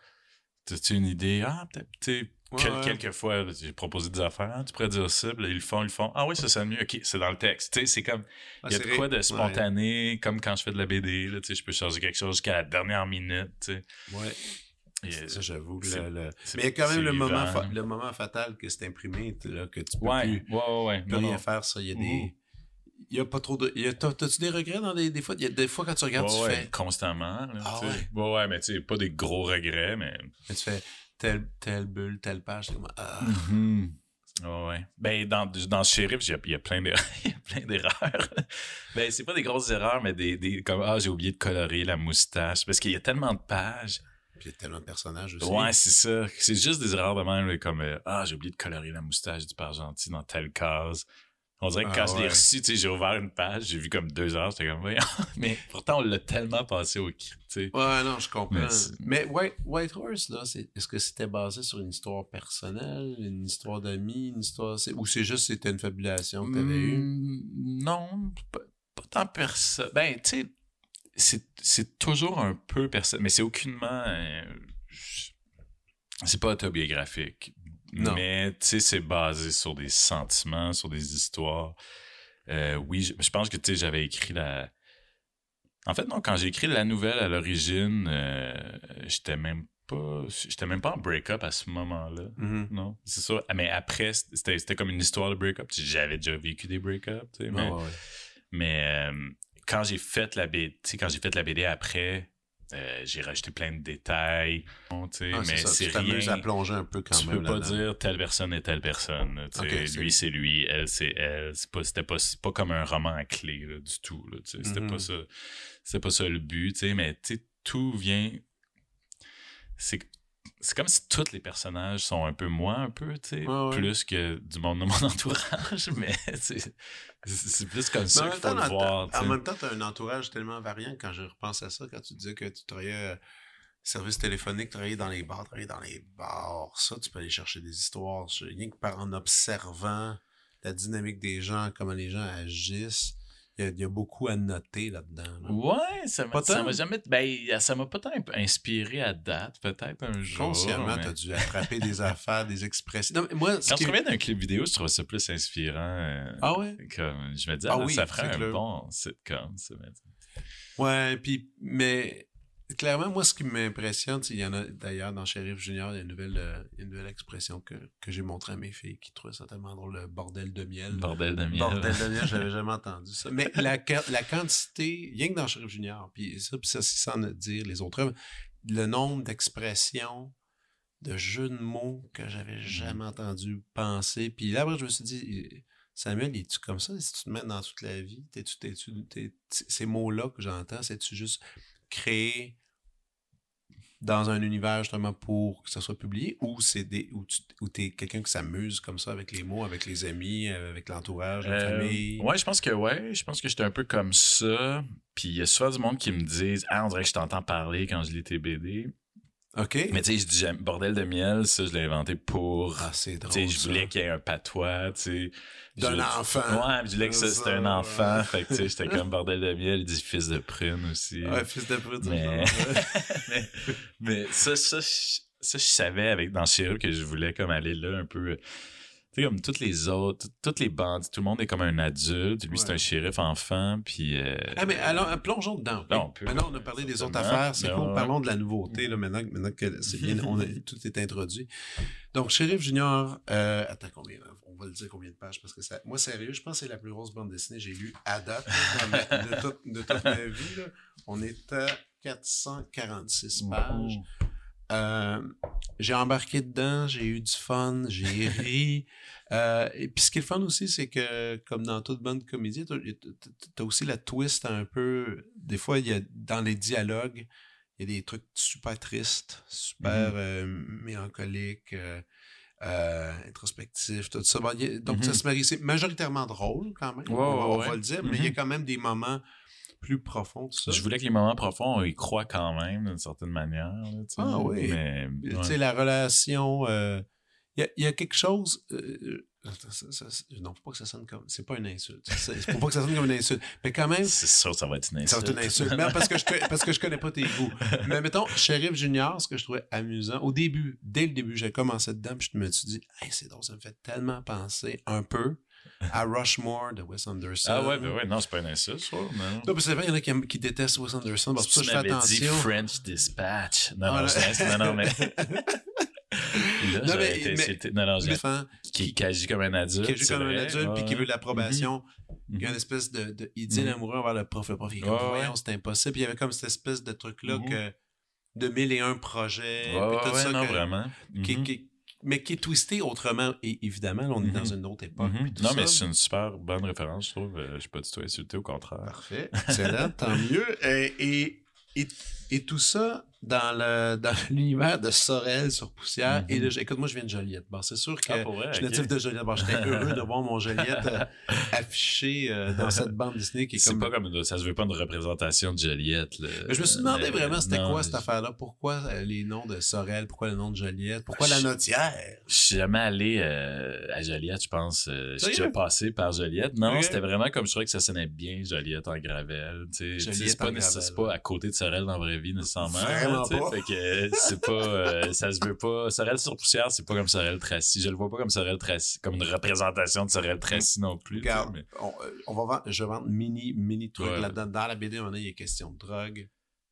T'as-tu une idée? Ah, peut-être, quel- quelques fois, j'ai proposé des affaires, Ah, tu pourrais dire ça, là, ils le font, ils le font. Ah oui, ça sonne mieux, ok, c'est dans le texte. Tu sais, c'est comme, Ah, il y a de quoi de spontané, comme quand je fais de la BD, là, tu sais, je peux changer quelque chose jusqu'à la dernière minute, tu sais. Ouais, Et, ça, j'avoue. le- le- Mais il y a quand même le moment, vivant. le moment fatal que c'est imprimé, là, que tu peux ouais, plus, ouais, ouais, ouais. Non, rien non. faire, ça. Il y a des... Il y a pas trop de... T'as-tu des regrets dans des, des fois? Y a des fois, quand tu regardes, Ouais, tu ouais, fais... constamment, là, Ah ouais? Ouais, ouais, mais tu sais, pas des gros regrets, mais... Tu fais telle, telle bulle, telle page. comme, ah. Mhm. Ouais, ouais. Ben, dans, dans Sheriff, il y a, il y a plein d'erreurs. il y a plein d'erreurs. ben, c'est pas des grosses erreurs, mais des, des comme, ah, j'ai oublié de colorer la moustache. Parce qu'il y a tellement de pages. Puis il y a tellement de personnages aussi. Ouais, c'est ça. C'est juste des erreurs de même, comme, euh, ah, j'ai oublié de colorer la moustache du père gentil dans telle case. On dirait que Ah quand je l'ai ouais. reçu, tu sais, j'ai ouvert une page, j'ai vu comme deux heures, j'étais comme. Mais pourtant, on l'a tellement passé au cri, tu sais. Ouais, non, je comprends. Mais Mais White, White Horse, là, est-ce que c'était basé sur une histoire personnelle, une histoire d'amis, une histoire. Ou c'est juste c'était une fabulation que t'avais eue? Mm, Non, pas, pas tant personne. Ben, tu sais, c'est- toujours un peu personne, mais c'est aucunement. euh, c'est pas autobiographique. Non. Mais, tu sais, c'est basé sur des sentiments, sur des histoires. Euh, oui, je, je pense que, tu sais, j'avais écrit la. En fait, non, quand j'ai écrit la nouvelle à l'origine, euh, j'étais même pas. J'étais même pas en break-up à ce moment-là. Mhm. Non, c'est ça. Mais après, c'était comme une histoire de break-up. J'avais déjà vécu des break-up, tu sais, mais, ouais, mais euh, quand j'ai fait la BD, quand j'ai fait la BD après, euh, j'ai rajouté plein de détails, Ah, mais c'est tu rien. à plonger un peu quand Tu même. peux pas dire telle personne est telle personne. lui, c'est lui, elle, c'est elle. C'est pas, c'était pas, pas comme un roman à clé là, du tout. Là. C'était Mhm. pas ça. C'était pas ça le but. Mais tout vient. C'est c'est comme si tous les personnages sont un peu moi, un peu, tu sais, Ouais, ouais. plus que du monde de mon entourage, mais c'est plus comme ça qu'il faut le voir. en même temps, tu as un entourage tellement variant quand je repense à ça, quand tu disais que tu travaillais euh, service téléphonique, travailler dans les bars, travailler dans les bars, ça, tu peux aller chercher des histoires. Rien que par en observant la dynamique des gens, comment les gens agissent, il y a, il y a beaucoup à noter là-dedans. là. Ouais, ça m'a ça m'a jamais. Ben, ça m'a tant inspiré à date, peut-être un jour. Consciemment, mais- tu as dû attraper des affaires, des expressions. Non, mais moi, ce Quand je travaillais dans un clip vidéo, je trouvais ça plus inspirant. euh, Ah ouais? comme, je me disais, Ah ah, oui, ça ferait un clair. bon sitcom. Ça, Ouais, puis, mais clairement, moi, ce qui m'impressionne, il y en a d'ailleurs dans Sheriff Junior, il y a une nouvelle, euh, une nouvelle expression que, que j'ai montrée à mes filles qui trouvaient ça tellement drôle, le bordel de miel. Bordel de miel. Bordel de miel, j'avais jamais entendu ça. Mais la, la quantité, rien que dans Sheriff Junior, puis ça, puis ça, c'est sans dire les autres œuvres, le nombre d'expressions, de jeux de mots que j'avais jamais entendu penser. Puis là, après, je me suis dit, Samuel, es-tu comme ça? Si tu te mets dans toute la vie, t'es-tu, t'es-tu- t'es- ces mots-là que j'entends, c'est-tu juste créé dans un univers justement pour que ça soit publié ou c'est des ou tu ou t'es quelqu'un qui s'amuse comme ça avec les mots, avec les amis, euh, avec l'entourage, la Euh, famille? ouais, je pense que ouais. Je pense que j'étais un peu comme ça. Puis il y a souvent du monde qui me disent Ah, on dirait que je t'entends parler quand je lis tes BD. OK. Mais tu sais, je dis Bordel de miel, ça, je l'ai inventé pour. ah, c'est tu drôle. sais, je voulais qu'il y ait un patois, tu sais. D'un enfant. Ouais, je voulais que ça, c'était un ouais. enfant. Fait que, tu sais, j'étais comme bordel de miel, il dit fils de prune aussi. Ouais, fils de pute. Mais- mais, mais ça, ça, je, ça, je savais avec dans Sheriff que je voulais comme aller là un peu. Tu sais, comme toutes les autres, toutes les bandits, tout le monde est comme un adulte. Lui, c'est un shérif enfant, puis. euh, Ah, mais alors, euh, plongeons dedans. Non, on peut. Maintenant, on a parlé des autres affaires. C'est Ben cool. Parlons de la nouveauté, là, maintenant, que- maintenant que c'est bien, on a- tout est introduit. Donc, Sheriff Junior, euh, attends, combien, on va le dire combien de pages, parce que ça, moi, sérieux, je pense que c'est la plus grosse bande dessinée que j'ai lue à date, de, toute- de toute ma vie, là. On est à 446 pages. Euh, j'ai embarqué dedans, j'ai eu du fun, j'ai ri. Euh, et puis ce qui est fun aussi, c'est que comme dans toute bonne comédie, t'as as aussi la twist un peu. Des fois, il y a dans les dialogues, il y a des trucs super tristes, super mélancoliques, euh, euh, introspectifs, tout ça. Bon, a- donc ça se marie. C'est majoritairement drôle quand même, on, va- ouais, le dire, mais il y a Mhm. quand même des moments plus profonds de ça. Je voulais que les moments profonds, on y croit quand même, d'une certaine manière. là. Ah oui. Mais, Tu sais, la relation. euh, Il y, a, il y a quelque chose. euh, ça- ça- non, faut pas que ça sonne comme. C'est pas une insulte. Faut pas que ça sonne comme une insulte. Mais quand même, c'est sûr que ça va être une ça va insulte. être une insulte. Mais parce, que je, parce que je connais pas tes goûts. Mais mettons, Sheriff Junior, ce que je trouvais amusant, au début, dès le début, j'ai commencé dedans, puis je me suis dit, hey, c'est drôle, ça me fait tellement penser un peu à Rushmore de Wes Anderson. Ah ouais, ben ouais, non, c'est pas une insulte, ça. Non. Non, parce que c'est vrai, il y en a qui, détestent Wes Anderson. Si pour ça, tu je fais m'avais dit attention. French Dispatch. Non, Voilà. non, c'est- non, non, mais. Là, Non, mais- été- mais- c'était- non, non, Enfant qui, qui agit comme un adulte. qui agit comme un adulte puis ouais. qui veut l'approbation. Mhm. Il y a une espèce de, de idylle Mhm. amoureux envers le prof. Le prof, il est comme, Ouais, ouais. voyons, c'est impossible. Puis il y avait comme cette espèce de truc-là Mhm. que de mille et un projets. Ouais, puis tout ouais, ça non, que- vraiment. qui- Mhm. qui- mais qui est twisté autrement. Et évidemment, là, on est Mhm. dans une autre époque. Mhm. Non, ça. mais c'est une super bonne référence, je trouve. Euh, Je suis pas du tout insulté, au contraire. Parfait. Excellent, tant mieux. Et, et, et, et tout ça dans le dans l'univers de Sorel sur Poussière. Et Mhm. là, écoute, moi, je viens de Joliette. Bon, c'est sûr que Ah, vrai, je suis natif de Joliette. Bon, j'étais heureux de voir mon Joliette euh, affiché euh, dans cette bande Disney qui est C'est comme... pas comme une- ça se veut pas une représentation de Joliette. là. Mais je me suis demandé Mais, vraiment c'était quoi cette affaire-là? Pourquoi euh, les noms de Sorel? Pourquoi le nom de Joliette? Pourquoi la notière? Je suis jamais allé euh, à Joliette, je pense. Euh, je suis déjà passé par Joliette. Non, c'était vraiment comme je trouvais que ça sonnait bien, Joliette en Gravel. C'est pas, pas à côté de Sorel dans la vraie vie nécessairement. Vraiment? Tu sais. pas. Fait que euh, c'est pas. euh, ça se veut pas. Sorel sur poussière, c'est pas comme Sorel Tracy. Je le vois pas comme Sorel Tracy, comme une représentation de Sorel Tracy non plus. Regarde, mais- on, euh, on va vendre, je vais vendre mini, mini trucs Ouais. là-dedans. Dans la BD, moment donné, il est question de drogue,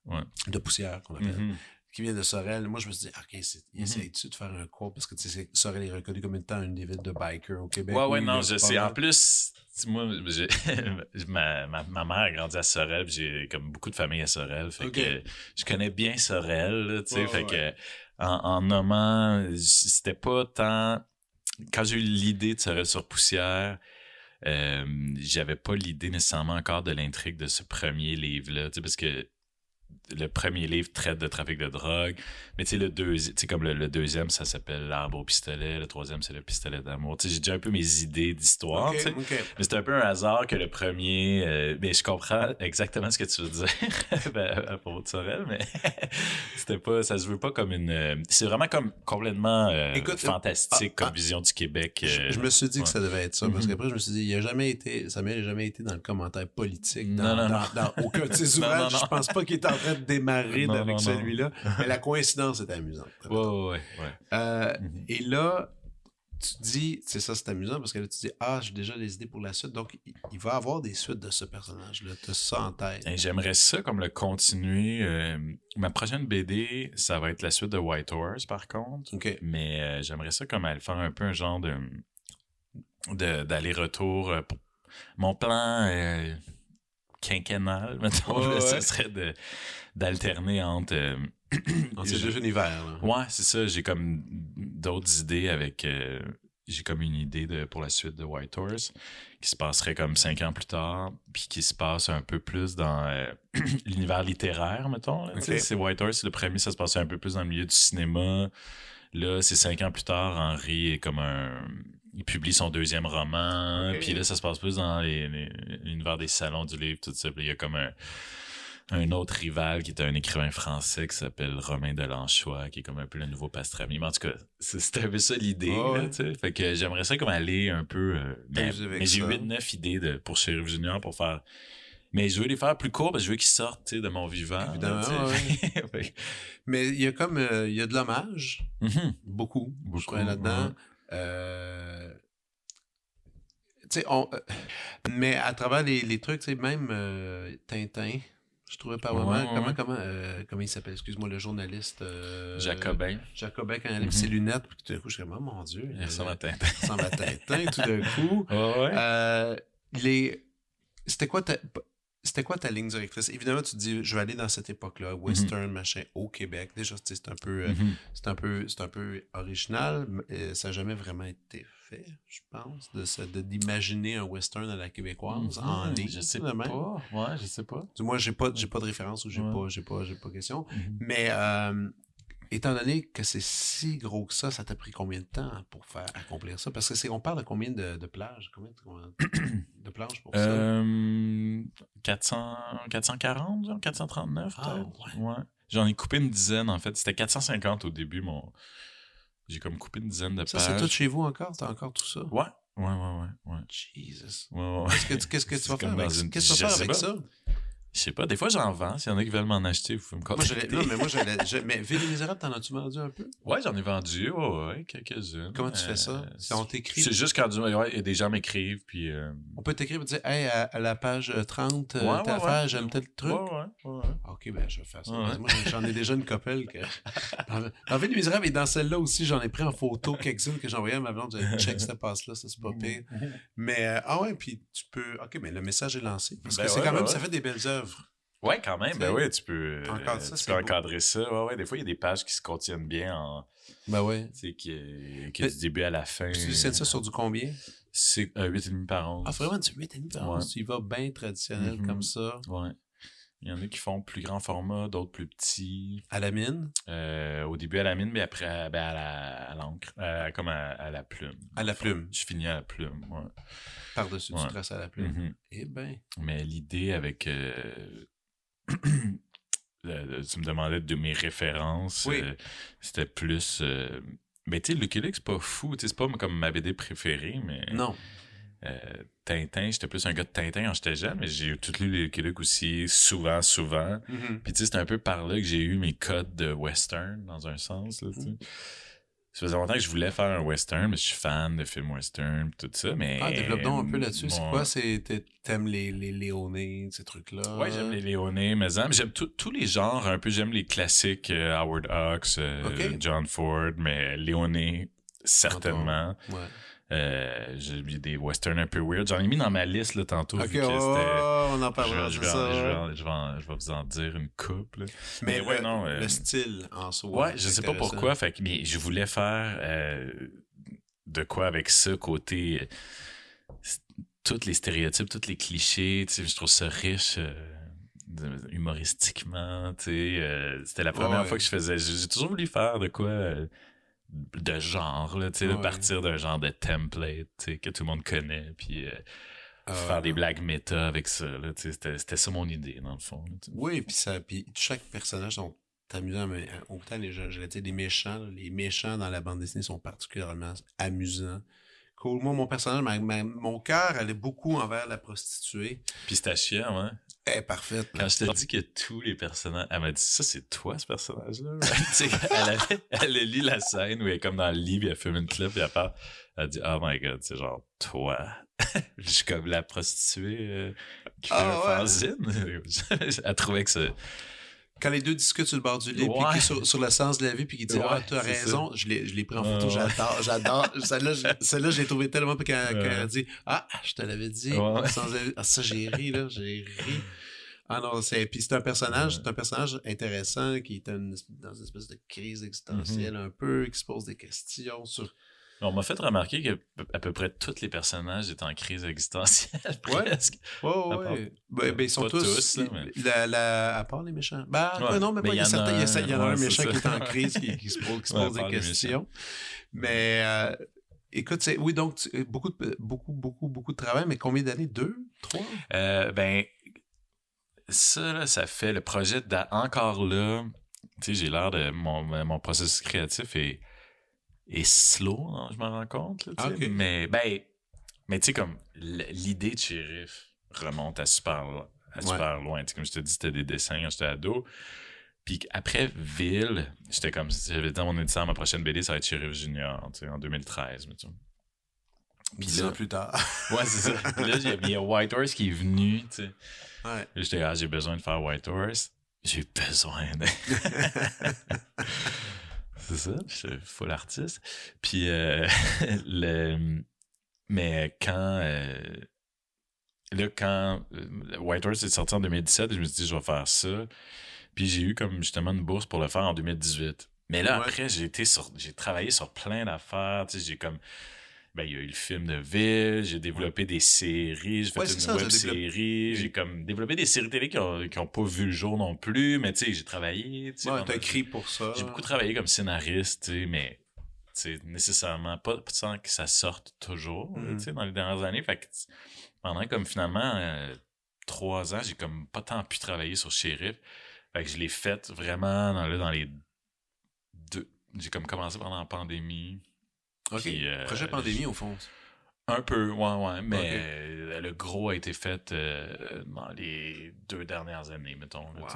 Ouais. de poussière qu'on appelle. Mhm. Qui vient de Sorel. Moi, je me suis dit, OK, il Mhm. essaye-tu de faire un quote? Parce que, tu sais, Sorel est reconnu comme étant une des villes de bikers au Québec. Ouais, ouais, non, je sais. En plus, tu- moi, ma, ma, ma mère a grandi à Sorel, j'ai comme beaucoup de familles à Sorel. Fait que je connais bien Sorel, tu sais. Ouais, fait ouais. que, en, en nommant, c'était pas tant. Quand j'ai eu l'idée de Sorel sur Poussière, euh, j'avais pas l'idée nécessairement encore de l'intrigue de ce premier livre-là, tu sais, parce que le premier livre traite de trafic de drogue, mais tu sais, le comme le, le deuxième, ça s'appelle L'arbre au pistolet, le troisième, c'est le pistolet d'amour. J'ai déjà un peu mes idées d'histoire. Mais c'est un peu un hasard que le premier, euh, mais je comprends exactement ce que tu veux dire ben, à propos de Sorel, mais c'était pas, ça se veut pas comme une, euh, c'est vraiment comme complètement euh, Écoute, fantastique ah, comme ah, vision du Québec. Je, euh, je me suis dit ouais. que ça devait être ça, parce Mhm. qu'après, je me suis dit, il a jamais été, Samuel n'a jamais été dans le commentaire politique, dans, Non, non, dans, non. dans aucun de ses ouvrages. Je pense pas qu'il est en train de démarrer Non, avec celui-là. Mais la coïncidence est amusante. Ouais, ouais, ouais. Euh, Mhm. et là, tu dis, c'est ça, c'est amusant parce que là, tu dis, ah, j'ai déjà les idées pour la suite. Donc, il, va avoir des suites de ce personnage-là. Tu as ça en tête. J'aimerais ça comme le continuer. euh, ma prochaine BD, ça va être la suite de White Horse, par contre. OK. Mais euh, j'aimerais ça comme aller faire un peu un genre de d'aller-retour. euh, Mon plan quinquennal, mettons, Ouais, là, ce serait de d'alterner entre. euh, ces je- deux univers, là. Ouais, c'est ça. J'ai comme d'autres idées avec. euh, j'ai comme une idée de, pour la suite de White Horse qui se passerait comme cinq ans plus tard, puis qui se passe un peu plus dans euh, l'univers littéraire, mettons. C'est White Horse, le premier, ça se passait un peu plus dans le milieu du cinéma. Là, c'est cinq ans plus tard, Henry est comme un. Il publie son deuxième roman, puis là, ça se passe plus dans l'univers des salons du livre, tout ça. Puis il y a comme un un autre rival qui est un écrivain français qui s'appelle Romain Delanchois, qui est comme un peu le nouveau Pastrami. Mais en tout cas, c'était un peu ça l'idée. Ouais. Fait que j'aimerais ça comme aller un peu... euh, mais j'ai ça. 8-9 idées de, pour Sheriff Junior pour faire... Mais je veux les faire plus courts parce que je veux qu'ils sortent de mon vivant. Évidemment, Mais il y a comme, euh, il y a de l'hommage. Mhm. Beaucoup. Beaucoup, je crois, là-dedans. ouais. Euh, on. euh, mais à travers les, les trucs, même euh, Tintin, je trouvais par moment. ouais, comment, ouais. comment, euh, comment il s'appelle Excuse-moi, le journaliste. euh, Jacobin. Jacobin, quand il enlève Mhm. ses lunettes, puis tout d'un coup, je suis comme, oh mon Dieu. Il ressemble à Tintin. il ressemble à Tintin, tout d'un coup. Ouais, ouais. Euh, les... C'était quoi ta... C'était quoi ta ligne directrice? Évidemment, tu te dis, je vais aller dans cette époque-là, western, machin, au Québec. Déjà, c'est un peu, Mhm. c'est un peu, c'est un peu original. mais, euh, ça n'a jamais vraiment été fait, je pense, de d'imaginer un western à la québécoise en Mhm. ligne. Je sais pas. Ouais, je sais pas. Du moins, j'ai pas, j'ai pas de référence ou j'ai Ouais. pas, j'ai pas, j'ai pas question. Mhm. Mais euh, étant donné que c'est si gros que ça, ça t'a pris combien de temps pour faire accomplir ça? Parce que c'est, on parle de combien de, de plages? Combien de, de planches pour ça? Euh, 400, 440, genre, 439 Ah, peut-être? ouais. J'en ai coupé une dizaine en fait. C'était 450 au début, mon. J'ai comme coupé une dizaine de Ça, pages. c'est tout chez vous encore? T'as encore tout ça? Ouais, ouais, ouais, ouais. ouais. Jesus. ouais, ouais, ouais. Qu'est-ce que, tu- qu'est-ce que tu C'est vas faire avec ça? Qu'est-ce que tu vas faire avec ça? Je sais pas, des fois j'en vends. S'il y en a qui veulent m'en acheter, vous pouvez me contacter. non, mais moi, je- mais Ville des Misérables, t'en as-tu vendu un peu? Ouais, j'en ai vendu, ouais, ouais, quelques-unes. Comment tu fais Euh, ça? Si on t'écrit, C'est juste quand du- ouais, des gens m'écrivent, puis. euh, on peut t'écrire et dire, hey, à, à la page euh, 30, euh, Ouais, ouais, affaire, j'aime tel truc. Ouais, ouais, ouais. Ah, Ok, ben, je vais faire ça. Moi, j'en ai déjà une couple que. Dans, Ville des Misérables et dans celle-là aussi, j'en ai pris en photo quelques-unes que j'ai envoyées à ma blonde. J'ai check cette passe-là, ça, c'est pas pire. Mais, euh, ah ouais, puis tu peux. Ok, mais le message est lancé. Parce Ben que c'est quand même, ouais, ça fait des belles œuvres. Ouais, quand même. Ben oui, tu peux, euh, ça, tu peux beau. encadrer ça. Ouais, ouais. Des fois, il y a des pages qui se contiennent bien en, Ben ouais. tu sais, qui, qui du début à la fin. Tu dessines ça sur du combien? C'est euh, 8,5 par 11. Ah, vraiment, du 8,5 par Ouais. 11. Tu y vas bien traditionnel Mhm. comme ça. Ouais. Il y en a qui font plus grand format, d'autres plus petits. À la mine? Euh, au début à la mine, mais après ben, à la- à l'encre, euh, comme à, à la plume. À la plume. Je finis à la plume, ouais. Par-dessus, Ouais. tu traces à la plume. Mhm. Eh ben. Mais l'idée avec. euh, tu me demandais de mes références. Oui. euh, C'était plus. mais tu sais, Lucky Luke, c'est pas fou. C'est pas comme ma BD préférée, mais. Non. Euh, Tintin, j'étais plus un gars de Tintin quand j'étais jeune, mais j'ai tout lu les Lucky Luke aussi, souvent, souvent. Mhm. Puis tu sais, c'est un peu par là que j'ai eu mes codes de western, dans un sens. Là, tu sais. Ça faisait longtemps que je voulais faire un western, mais je suis fan de films western, tout ça, mais... Ah, développe donc un peu là-dessus. C'est quoi? C'est, t'a- t'aimes les, les Léonés, ces trucs-là? Ouais, j'aime les Léonais, mais j'aime tous les genres un peu. J'aime les classiques, euh, Howard Hawks, euh. John Ford, mais Léonais, certainement. Ouais. Euh, j'ai des westerns un peu weird. J'en ai mis dans ma liste là, tantôt. Ok, vu que oh, on en parlera, je, vais en- je vais en- je vais en- je vais vous en dire une couple. Mais, Mais ouais, le, non, euh, le style en soi. Ouais, je sais pas pourquoi. Fait que, mais je voulais faire euh, de quoi avec ça, côté. tous les stéréotypes, tous les clichés. Tu sais, je trouve ça riche. humoristiquement, tu sais, euh, c'était la première Ouais. fois que je faisais. J'ai j'ai toujours voulu faire de quoi euh, de genre, là, de partir d'un genre de template, que tout le monde connaît, puis euh, Ah, faire des blagues méta avec ça, c'était c'était ça mon idée, dans le fond. là. Oui, puis ça, puis chaque personnage sont amusants, mais euh, autant les gens, les méchants, les méchants dans la bande dessinée sont particulièrement amusants. Cool. Moi, mon personnage, ma- ma- mon cœur allait beaucoup envers la prostituée. Ouais. Elle est parfaite. Quand je t'ai dit que tous les personnages. Elle m'a dit ça, c'est toi, ce personnage-là. Elle, avait, elle a lu la scène où elle est comme dans le lit, puis elle fume une clope, puis elle parle. Elle dit Oh my god, c'est genre toi. je suis comme la prostituée euh, qui fait Ah un ouais? fanzine. elle trouvait que ça. Quand les deux discutent sur le bord du lit, puis Ouais. sur, sur le sens de la vie, puis qui disent Ouais, Ah, t'as c'est raison, je l'ai je l'ai pris en photo, Ouais, j'adore, j'adore. Celle-là, je- l'ai trouvée tellement quand, quand elle a dit Ah, je te l'avais dit. Vie. Ah, ça, j'ai ri, là, j'ai ri. Ah non, c'est. Puis c'est un personnage, c'est un personnage intéressant qui est une- dans une espèce de crise existentielle Mm-hmm. un peu, qui se pose des questions sur. On m'a fait remarquer que à peu près tous les personnages étaient en crise existentielle, Ouais. presque. À ouais. part- Ben, ben, ils sont pas tous. tous, là, mais- la, la- à part les méchants. Ben, Ouais. non, mais, Mais pas, il y en a, a il y en a un, ouais, méchant qui est en crise, qui, qui se pose, qui se Ouais, pose à part des questions. Mais euh, écoute, c'est, oui, donc tu- beaucoup, de, beaucoup, beaucoup, beaucoup de travail, mais combien d'années? Deux? Trois? Euh, ben, ça, là, ça fait le projet d'a- encore là. Tu sais, j'ai l'air de. Mon, mon processus créatif est, est slow, hein, je m'en rends compte. là, Ah. Mais, ben, mais tu sais, comme l'idée de shérif remonte à super, à Ouais. super loin. Tu sais, comme je te dis, c'était des dessins quand j'étais ado. Puis après Ville, j'étais comme. J'avais dit à mon éditeur, ma prochaine BD, ça va être Shérif Junior, tu sais, en 2013. Mais Dix là- ans plus tard. Ouais, c'est ça. Puis là, il y a- White Horse qui est venu, tu sais. ouais. J'étais, ah, j'ai besoin de faire White Horse. J'ai besoin de. c'est ça, je suis full artiste. Puis, euh, le. Mais quand. euh, Là, quand euh, White Horse est sorti en 2017, je me suis dit, je vais faire ça. Puis j'ai eu comme justement une bourse pour le faire en 2018. Mais là, Ouais. après, j'ai été sur. J'ai travaillé sur plein d'affaires. Tu sais, j'ai comme. Ben, il y a eu le film de Ville, j'ai développé des séries, j'ai fait Ouais, une ça, web série, j'ai comme développé des séries télé qui ont, qui ont pas vu le jour non plus, mais tu sais, j'ai travaillé. tu Ouais, t'as écrit pour ça. J'ai beaucoup travaillé comme scénariste, tu sais, mais tu sais, nécessairement pas sans que ça sorte toujours, tu sais, dans les dernières années. Fait que pendant comme finalement euh, trois ans, j'ai comme pas tant pu travailler sur Sheriff. Fait que je l'ai fait vraiment dans, là, dans les deux. J'ai comme commencé pendant la pandémie. Ok. Puis, euh, Projet pandémie, au fond. Un peu, ouais, ouais, mais euh, le gros a été fait euh, dans les deux dernières années, mettons. là, Wow.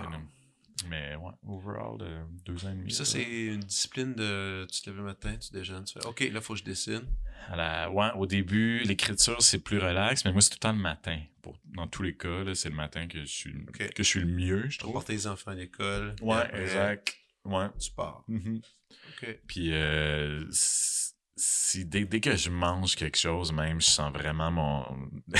Mais ouais, overall, deux ans et demi. Ça, c'est une discipline de. Tu te lèves le matin, tu déjeunes, tu fais OK, là, faut que je dessine. À la- ouais, au début, l'écriture, c'est plus relax, mais moi, c'est tout le temps le matin. Pour, dans tous les cas, c'est le matin que je suis, que je suis le mieux, je trouve. porter les enfants à l'école. Ouais, après, exact. Ouais. Tu pars. Mhm. OK. Puis, euh, si, dès, dès que je mange quelque chose, même, je sens vraiment mon,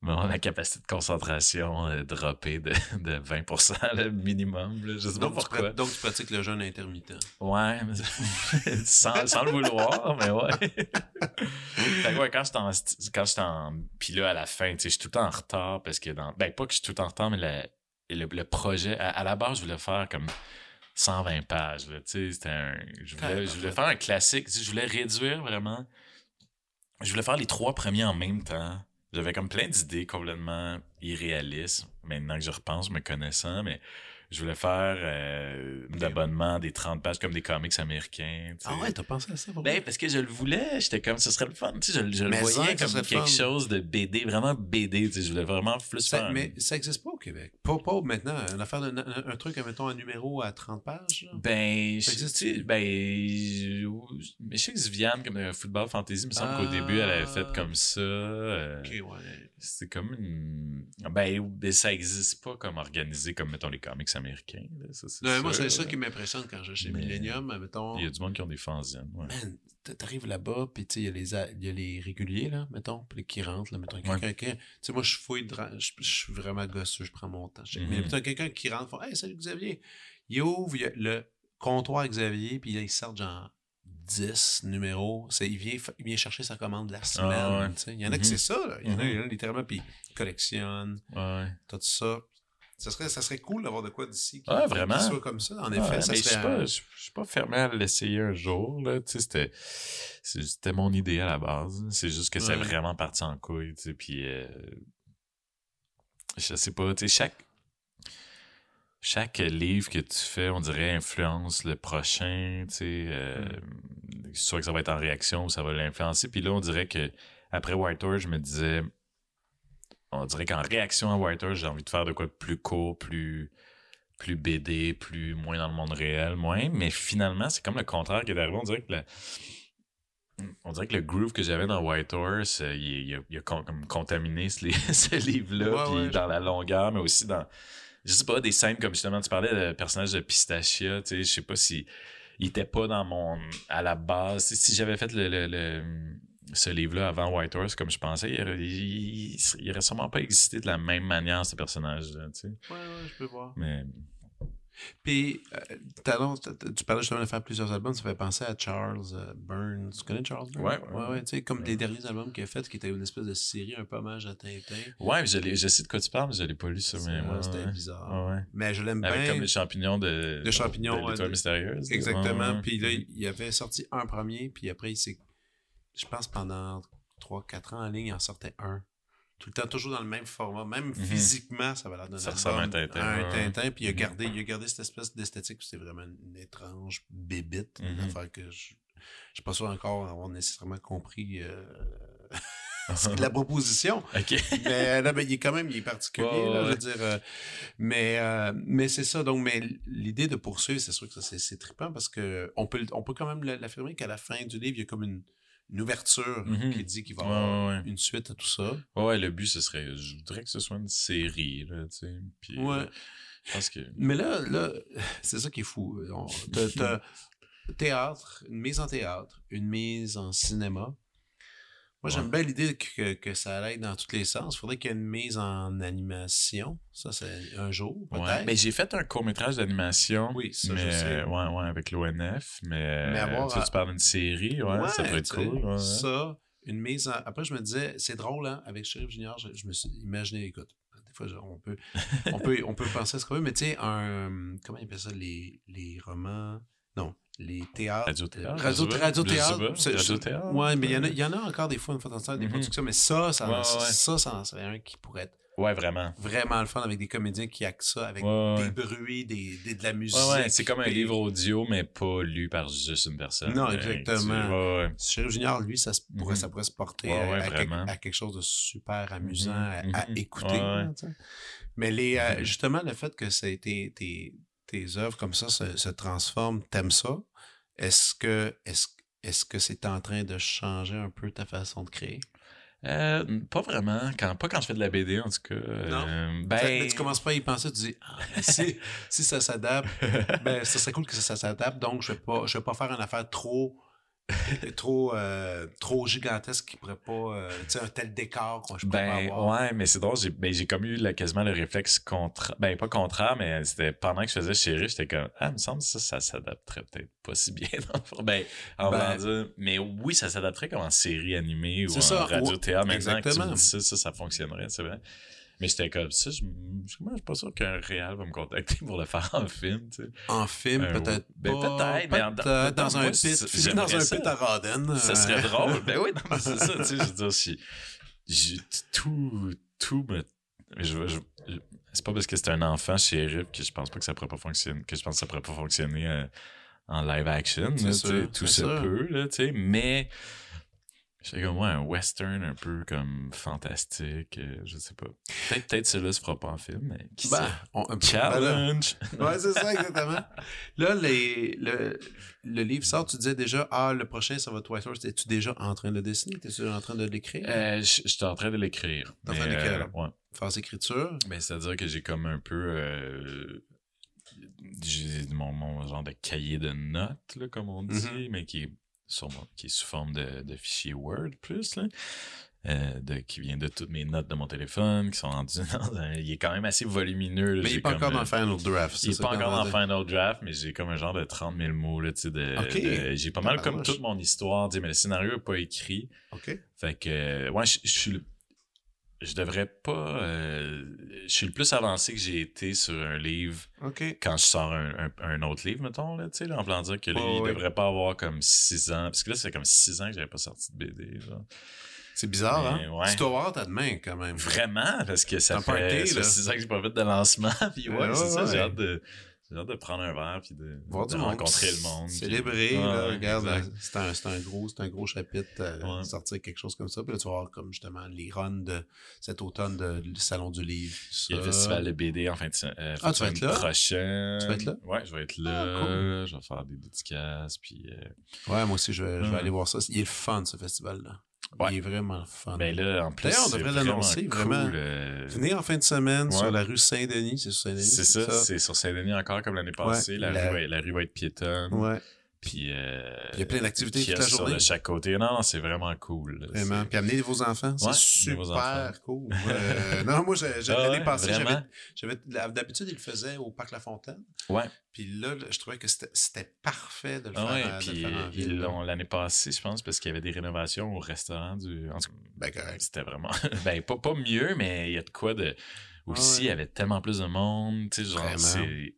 mon la capacité de concentration euh, dropper de, de 20% le minimum. Là. Je sais pas Donc, tu pourquoi. pra- donc, tu pratiques le jeûne intermittent. Ouais, mais- sans, sans le vouloir, mais ouais. fait que ouais, quand en, quand j'étais en, puis là, à la fin, tu sais, je suis tout le temps en retard parce que dans, ben, pas que je suis tout le temps en retard, mais la- le, le projet, à, à la base, je voulais faire comme 120 pages. Là, tu sais, c'était un, je, voulais, je voulais faire un classique. tu sais, Je voulais réduire vraiment. Je voulais faire les trois premiers en même temps. J'avais comme plein d'idées complètement irréalistes. Maintenant que je repense, me connaissant, mais je voulais faire euh, d'abonnement des 30 pages comme des comics américains. Ah ouais, t'as pensé à ça? pour Ben, parce que je le voulais, j'étais comme, ce serait le fun, tu sais, je, je le voyais ça, comme quelque fun. chose de BD, vraiment BD, tu sais, je voulais vraiment plus Ça- faire. un- mais ça existe pas au Québec. Pas, pas maintenant. Une affaire de, un, un truc, mettons, un numéro à 30 pages. là. Ben, Ça existe? tu sais, ben, je, mais je sais que Viviane, comme un football fantasy, il me semble qu'au Ah. début, elle avait fait comme ça. euh, Ok, ouais. C'est comme une. Ben, ben, ça existe pas comme organisé comme, mettons, les comics américains. là, ça, Non, moi, c'est ça qui m'impressionne quand je vais chez Mais- Millennium, mettons. Il y a du monde qui ont des fanzines. Ouais. T'arrives là-bas, puis tu sais, il y, a les y a les réguliers, là, mettons, puis qui rentrent, là, mettons, quelqu'un. Tu sais, moi, je fouille, je je suis vraiment gosseux, je prends mon temps. Je- Mais Mhm. mettons, quelqu'un qui rentre, fait « Hey, salut Xavier! » Il ouvre il y a le comptoir Xavier, puis là, il sort genre 10 numéros. C'est- Il vient, il vient chercher sa commande de la semaine, Ah ouais. Il y en a Mhm. que c'est ça, là. Il y en a, Mhm. il y en a littéralement, puis il collectionne, Ouais. tout ça. Ça serait, ça serait cool d'avoir de quoi d'ici qui, Ouais, vraiment. qui soit comme ça. En effet, ça je serait... suis pas, je je suis pas fermé à l'essayer un jour, là. Tu sais, c'était, c'était mon idée à la base. C'est juste que c'est vraiment parti en couille, tu sais, puis euh, je sais pas, tu sais, chaque, chaque livre que tu fais, on dirait, influence le prochain, tu sais, euh, soit que ça va être en réaction ou ça va l'influencer. Puis là, on dirait que après White Horse, je me disais, on dirait qu'en réaction à White Horse, j'ai envie de faire de quoi de plus court, plus plus BD, plus moins dans le monde réel, moins. Mais finalement, c'est comme le contraire qui est arrivé. On dirait que le, on dirait que le groove que j'avais dans White Horse, euh, il, il a, il a con- comme contaminé ce, li- ce livre-là, Ouais, puis ouais, dans la longueur, mais aussi dans, je sais pas, des scènes comme justement, tu parlais le personnage de Pistachia, tu sais, je sais pas si il était pas dans mon, à la base, si, j'avais fait le, le- le- ce livre-là avant White Horse, comme je pensais, il aurait, il, il- il aurait sûrement pas existé de la même manière, ce personnage-là, tu sais. Ouais, ouais, je peux voir. Mais, Puis, euh, tu parlais justement de faire plusieurs albums, ça fait penser à Charles euh, Burns. Tu connais Charles Burns? Ouais, ouais, ouais. tu sais, comme Ouais. les derniers albums qu'il a fait, qui était une espèce de série, un peu hommage à Tintin. Ouais, je, je sais de quoi tu parles, mais je l'ai pas lu ça. Mais C'était bizarre. Mais je l'aime Avec bien. comme les champignons de, De champignons, de de- mystérieuse. Exactement. Puis là, il avait sorti un premier, puis après, il s'est. Je pense pendant 3-4 ans en ligne, il en sortait un. Tout le temps, toujours dans le même format. Même physiquement, ça va l'air d'un Ça album, ressemble à un Tintin, Un. Tintin, puis il a, Mhm. gardé, il a gardé cette espèce d'esthétique, c'était vraiment une étrange bébite. Une Mhm. affaire que je. Je suis pas sûr encore avoir nécessairement compris euh, la proposition. Mais là, ben, il est quand même il est particulier, là, je veux dire. euh, mais euh, mais c'est ça. Donc, mais l'idée de poursuivre, c'est sûr que c'est, c'est trippant parce que on peut, on peut quand même l'affirmer qu'à la fin du livre, il y a comme une, une ouverture Mhm. qui dit qu'il va y Ouais, avoir ouais, ouais. une suite à tout ça. Ouais, ouais, le but, ce serait. Je voudrais que ce soit une série, là, tu sais. Puis, Ouais. euh, je pense que. Mais là, là c'est ça qui est fou. On- T'as, t'as théâtre, une mise en théâtre, une mise en cinéma. Moi, j'aime bien l'idée que, que ça aille dans tous les sens. Il faudrait qu'il y ait une mise en animation. Ça, c'est un jour, peut-être. Ouais. Mais j'ai fait un court-métrage d'animation. Oui, ça, mais, je sais. Ouais, ouais, avec l'ONF. Mais, Mais avoir tu, sais, tu parles d'une série, ouais, ça peut être cool. Ça, une mise en... Après, je me disais, c'est drôle, hein, avec Sheriff Junior, je, je me suis imaginé, écoute, des fois, on peut, on peut, on peut penser à ce qu'on veut, mais tu sais, un... Comment il appelle ça, les, les romans... Non, les théâtres... Radio-théâtre, pas. radio-théâtre. Radio-théâtre. Ouais, mais il y, en a, il y en a encore des fois, une fois de temps des productions, mais ça, ça, Ouais, ça, ouais. ça, ça en serait un qui pourrait être Ouais, vraiment. vraiment le fun avec des comédiens qui actent ça, avec des bruits, des, des- de la musique. Ouais, ouais, c'est comme un livre audio, mais pas lu par juste une personne. Non, Euh, exactement. tu- ouais. Sheriff Junior, lui, ça, pourrait, Mhm. ça pourrait se porter à- quelque, vraiment. à quelque chose de super amusant Mhm, à, à écouter. Là, tu. Mais les, euh, justement, le fait que ça a été tes, œuvres comme ça se, se transforment, t'aimes ça? Est-ce que est-ce, est-ce que c'est en train de changer un peu ta façon de créer? Euh, pas vraiment. Quand, pas quand je fais de la BD, en tout cas. Euh, ben, Ça- mais tu commences pas à y penser, tu dis, ah, si, si ça s'adapte, ben, ça serait cool que ça, ça s'adapte, donc je vais pas, je vais pas faire une affaire trop, trop, euh, trop gigantesque qui pourrait pas, euh, tu sais, un tel décor qu'on je Ben avoir. ouais, mais c'est drôle, j'ai ben, j'ai comme eu là, quasiment le réflexe contraire. Ben pas contraire, mais c'était pendant que je faisais chéri, j'étais comme Ah, il me semble que ça, ça s'adapterait peut-être pas si bien dans. Ben, en Ben- dire, Mais oui, ça s'adapterait comme en série animée ou en radio-théâtre. Maintenant que tu me dis ça, ça, ça fonctionnerait, c'est vrai. Mais j'étais comme ça, je je suis pas sûr qu'un réal va me contacter pour le faire en film, tu sais. En film, Euh, peut-être ben, peut-être, Peut-être dans moi, un pit, dans un pit à Rodden. Ça euh, serait drôle. Ben oui, non, mais c'est ça, tu sais, je veux dire, si- tout, tout me, je, je- je- c'est pas parce que c'est un enfant shérif que je pense pas que ça pourrait pas fonctionner, que je pense que ça pourrait pas fonctionner euh, en live action, là, sûr, tout se peut, là, tu sais, mais, c'est comme moi, un western un peu comme fantastique, euh, je sais pas. Peut-être, peut-être celui-là se fera pas en film, mais qui sait? on- ben là- Challenge! Ouais, c'est ça, exactement. Là, les, le, le livre sort, tu disais déjà, ah, le prochain, ça va être White. Es-tu déjà en train de le dessiner? T'es-tu en train de l'écrire? Euh, je- J'étais en train de l'écrire. En train mais, d'écrire, euh, ouais. Phase écriture? Ben, c'est-à-dire que j'ai comme un peu. euh, j'ai mon, mon genre de cahier de notes, là, comme on dit, Mhm. mais qui est, sur mon- qui est sous forme de, de fichier Word plus, là. euh, de, qui vient de toutes mes notes de mon téléphone, qui sont rendues dans un- Il est quand même assez volumineux. là, Mais il n'est pas comme, encore dans euh, le final draft. il c'est est ça pas encore dans. Final Draft, mais j'ai comme un genre de 30 000 mots, là, de, j'ai pas mal comme Tabarnouche. toute mon histoire, mais le scénario est pas écrit. OK. Fait que, euh, ouais, je, je suis le- Je devrais pas. euh, je suis le plus avancé que j'ai été sur un livre OK. quand je sors un, un- un autre livre, mettons, là, tu sais, en voulant dire que il ouais. devrait pas avoir comme 6 ans. Parce que là, c'est comme 6 ans que j'avais pas sorti de BD. genre. C'est bizarre, Mais, hein? ouais. Tu dois avoir ta demain, quand même. Vraiment, parce que ça fait, party, ça fait là. 6 ans que j'ai pas fait de lancement. Puis ouais, Ouais, c'est ça, j'ai hâte de. J'ai hâte de prendre un verre puis de, Voir de du monde. rencontrer le monde. Célébrer, là, regarde, euh, c'est un, c'est un gros, c'est un gros chapitre, euh, Ouais. sortir quelque chose comme ça. Puis là, tu vas avoir comme justement les runs de cet automne de, du Salon du Livre. Il y a le festival de BD en fin de, euh, Ah, tu vas être là? prochaine. Tu vas être là? Ouais, je vais être là. Ah, cool. Je vais faire des dédicaces. Puis, euh, Ouais, moi aussi, je vais, je vais aller voir ça. Il est le fun, ce festival-là. Ouais. Il est vraiment fun. ben là, en plus, D'ailleurs, on c'est devrait vraiment l'annoncer, cool, vraiment. euh, Venez en fin de semaine Ouais. sur la rue Saint-Denis. C'est sur Saint-Denis. C'est ça, c'est sur Saint-Denis encore comme l'année passée. la, la- Rue la rue va être piétonne. Ouais. Puis, euh, Il y a plein d'activités toute la sur journée. de chaque côté. Non, non, c'est vraiment cool. Vraiment. Puis amenez vos enfants. Ouais, c'est super cool. Euh, non, moi, Ah l'année ouais, passée, j'avais, vraiment? j'avais, d'habitude, ils le faisaient au Parc La Fontaine. Ouais. Puis là, je trouvais que c'était, parfait de le Ah faire, ouais, de le puis ils l'ont l'année passée, je pense, parce qu'il y avait des rénovations au restaurant du. En tout cas, Ben, correct. c'était vraiment. ben, pas, pas mieux, mais il y a de quoi de. Aussi, Ah ouais. il y avait tellement plus de monde. Tu sais, genre, c'est.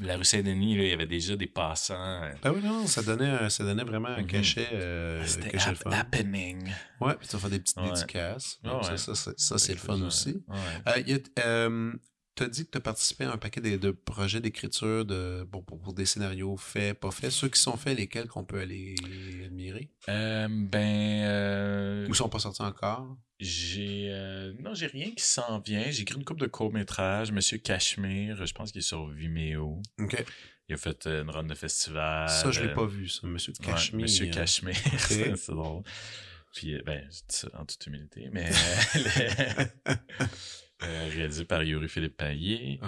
La rue Saint-Denis, il y avait déjà des passants. Ben oui, non, ça donnait, un- ça donnait vraiment un Mhm. cachet, euh, C'était hap- fun. happening. Ouais, puis tu vas faire des petites Ouais. dédicaces. Ah Donc. Ça, ça, c'est le fun aussi. Ouais. Euh, y a- tu as dit que tu as participé à un paquet de, de projets d'écriture de, bon, pour, pour des scénarios faits, pas faits. Ceux qui sont faits, lesquels qu'on peut aller admirer? Euh, ben. euh, Ou sont pas sortis encore? J'ai. euh, non, j'ai rien qui s'en vient. J'ai écrit une couple de courts-métrages. Monsieur Cachemire, je pense qu'il est sur Vimeo. OK. Il a fait euh, une run de festival. Ça, je l'ai pas vu, ça. Monsieur Ouais, Cachemire. Monsieur Cachemire. C'est drôle. Puis, ben, en toute humilité, mais euh, réalisé par Yuri Philippe Paillet,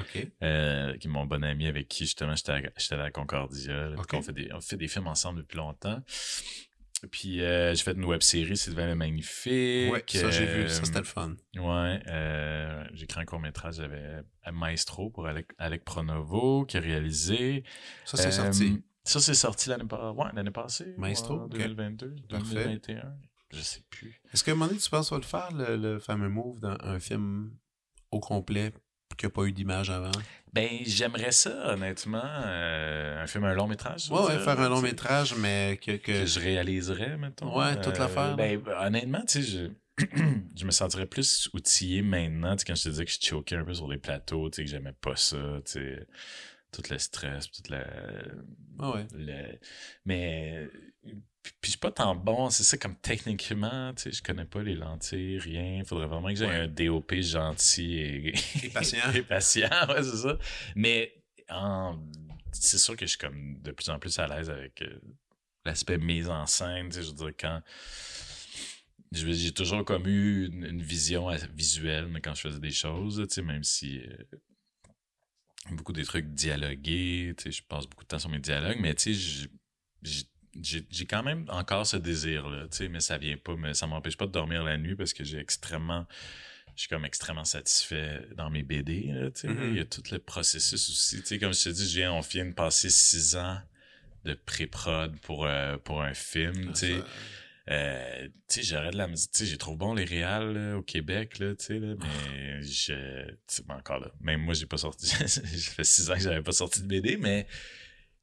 euh, qui est mon bon ami avec qui justement j'étais à, la Concordia. là, On, fait des, on fait des films ensemble depuis longtemps. Puis euh, j'ai fait une web série, Sylvain le Magnifique. Ouais, ça, j'ai vu. Ça, c'était le fun. Ouais, j'ai écrit un court-métrage avec à Maestro pour Alec, Alec Pronovo, qui a réalisé. Ça, c'est sorti. Ça, c'est sorti l'année ouais, l'année passée. Maestro, ouais, ok. 2022, Parfait. 2021. Je sais plus. Est-ce qu'à un moment donné, tu penses qu'on va le faire, le, le fameux move dans un film au complet qui n'a pas eu d'image avant? Ben, j'aimerais ça, honnêtement. euh, un film, un long métrage. Ouais, ouais, dire, faire un long métrage, mais que. que... Que je réaliserais, mettons. Ouais, toute l'affaire, là. Ben, honnêtement, tu sais, je. je me sentirais plus outillé maintenant, tu sais, quand je te disais que je choquais un peu sur les plateaux, tu sais, que j'aimais pas ça, tu sais, tout le stress, toute la, Ah ouais. le- mais puis, puis je suis pas tant bon, c'est ça comme techniquement, tu sais, je connais pas les lentilles, rien. Faudrait vraiment que j'aie Ouais. un DOP gentil et, Et patient. et patient, ouais, c'est ça. Mais en- c'est sûr que je suis comme de plus en plus à l'aise avec euh, l'aspect mise en scène, tu sais, je veux dire quand j'ai toujours comme eu une, une vision visuelle mais quand je faisais des choses, tu sais, même si euh, beaucoup des trucs dialogués, tu sais, je passe beaucoup de temps sur mes dialogues, mais tu sais, j'ai j'ai quand même encore ce désir-là, tu sais, mais ça vient pas, mais ça m'empêche pas de dormir la nuit parce que j'ai extrêmement, je suis comme extrêmement satisfait dans mes BD, là, tu sais, Mhm. il y a tout le processus aussi, tu sais, comme je te dis, je viens, on vient de passer six ans de pré-prod pour, euh, pour un film, tu sais. Ça- Euh, tu sais, j'aurais de la musique. Tu sais, j'ai trouvé bon les réals là, au Québec, là, tu sais, là, mais je. Ben, encore là. Même moi, j'ai pas sorti. ça fait six ans que j'avais pas sorti de BD, mais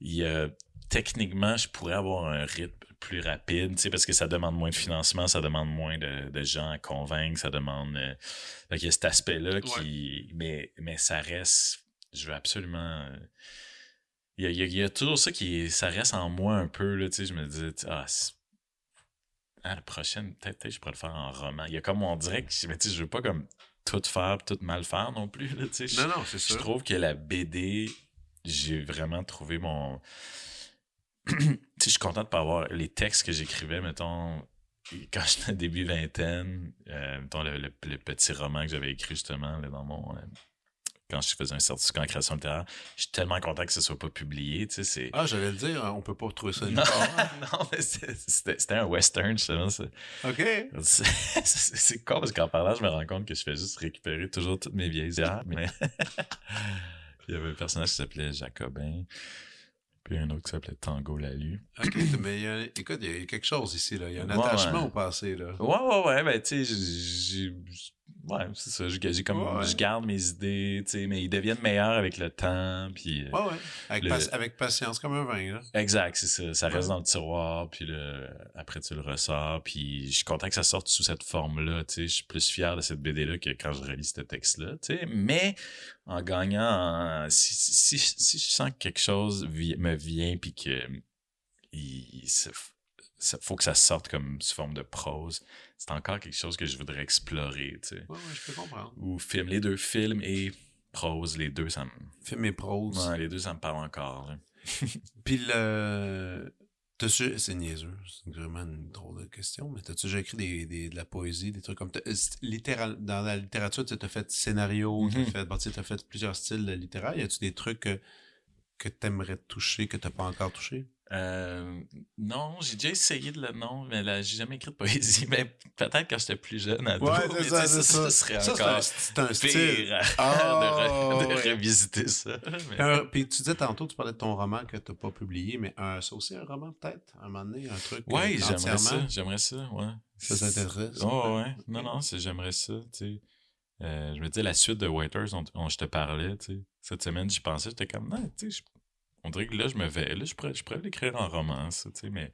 il y a techniquement, je pourrais avoir un rythme plus rapide, tu sais, parce que ça demande moins de financement, ça demande moins de, de gens à convaincre, ça demande. Euh, donc, il y a cet aspect-là qui. Mais, mais ça reste. Je veux absolument. Il y a, il y a- il y a toujours ça qui. Ça reste en moi un peu, là, tu sais. Je me dis, ah, ah, la prochaine, peut-être je pourrais le faire en roman. Il y a comme on dirait que mais tu sais, je veux pas comme tout faire, tout mal faire non plus. Là, tu sais. Je- Non, non, c'est je ça. trouve que la BD, j'ai vraiment trouvé mon. Je suis content de pas avoir les textes que j'écrivais, mettons, quand j'étais début vingtaine, euh, mettons le, le- le petit roman que j'avais écrit justement là, dans mon. euh, quand je faisais un certificat en création littéraire, je suis tellement content que ce soit pas publié, tu sais, c'est. Ah, j'allais le dire, on peut pas trouver ça non, non, mais c'était un western, justement. OK. C'est con parce qu'en parlant, je me rends compte que je fais juste récupérer toujours toutes mes vieilles. Mais... il y avait un personnage qui s'appelait Jacobin. Puis un autre qui s'appelait Tango Lalu. OK, mais il y a, écoute, il y a quelque chose ici, là. Il y a un Ouais, attachement ouais. au passé, là. Ouais, ouais, ouais. Ben, tu sais, j'ai. Ouais, c'est ça. j'ai- j'ai comme, Ouais, ouais. Je garde mes idées, tu sais, mais ils deviennent meilleurs avec le temps. Puis. euh, Ouais, ouais. Avec, Le- pas- avec patience, comme un vin, là. Exact, c'est ça. Ça reste dans le tiroir, puis le... après tu le ressors, puis je suis content que ça sorte sous cette forme-là, tu sais. Je suis plus fier de cette BD-là que quand je relis ce texte-là, tu sais. Mais en gagnant, en- si, si, si je sens que quelque chose vi- me vient, puis que il, ça- faut que ça sorte comme sous forme de prose, c'est encore quelque chose que je voudrais explorer, tu sais. Ouais, ouais, je peux comprendre. Ou film, les deux films et prose, les deux, ça me... Film et prose. Ouais, les deux, ça me parle encore. Puis le. T'as-tu. C'est niaiseux, c'est vraiment une drôle de question, mais t'as-tu déjà écrit des, des- de la poésie, des trucs comme. c'est- littéral, dans la littérature, tu as fait scénario, Mhm. t'as fait, bon, tu sais, t'as fait plusieurs styles littéraires. Y a-tu des trucs que, que t'aimerais toucher, que t'as pas encore touché? Euh, non, j'ai déjà essayé de le nom, mais là, j'ai jamais écrit de poésie. Mais peut-être quand j'étais plus jeune, ado, mais tu sais, ça, serait Ça, c'est encore un, c'est un style. pire de, re- de ouais. revisiter ça. mais- Un- Puis tu disais tantôt, tu parlais de ton roman que t'as pas publié, mais un, ça aussi un roman peut-être, à un moment donné, un truc. ouais, euh, j'aimerais ça, j'aimerais ça, ouais. Ça t'intéresse? Oh, ouais, non, non, c'est- j'aimerais ça, tu sais. Euh, je me disais, la suite de Waiters dont, je te parlais, tu sais. Cette semaine, j'y pensais, j'étais comme, non, tu sais, on dirait que là, je me vais, là, je pourrais, je pourrais l'écrire en roman, ça, tu sais, mais,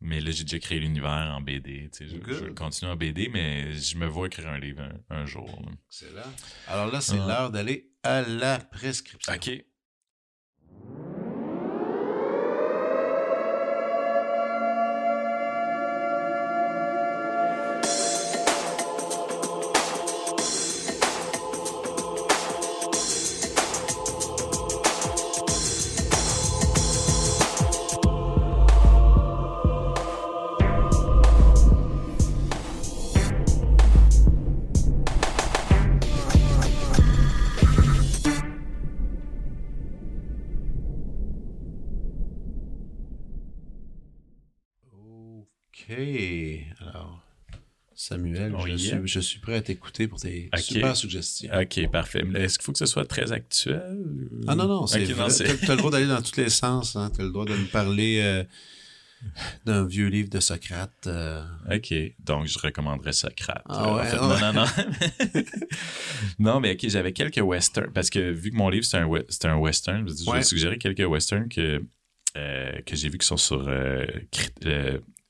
mais là, j'ai déjà créé l'univers en BD, tu sais. Je, je continue en BD, mais je me vois écrire un livre un, un jour. là. Excellent. Alors là, c'est l'heure d'aller à la prescription. OK. Je, suis, je suis prêt à t'écouter pour tes super suggestions. Ok, parfait. Mais Est-ce qu'il faut que ce soit très actuel? Ah non, non, c'est Ok, non, vrai. c'est- T'as, t'as le droit d'aller dans tous les sens. Hein. T'as le droit de me parler euh, d'un vieux livre de Socrate. euh. OK. Donc, je recommanderais Socrate. Ah en ouais, fait, ouais. Non, non, non. non, mais OK, j'avais quelques westerns. Parce que vu que mon livre, c'est un, we- un western, je, Ouais. vais suggérer quelques westerns que, euh, que j'ai vu qui sont sur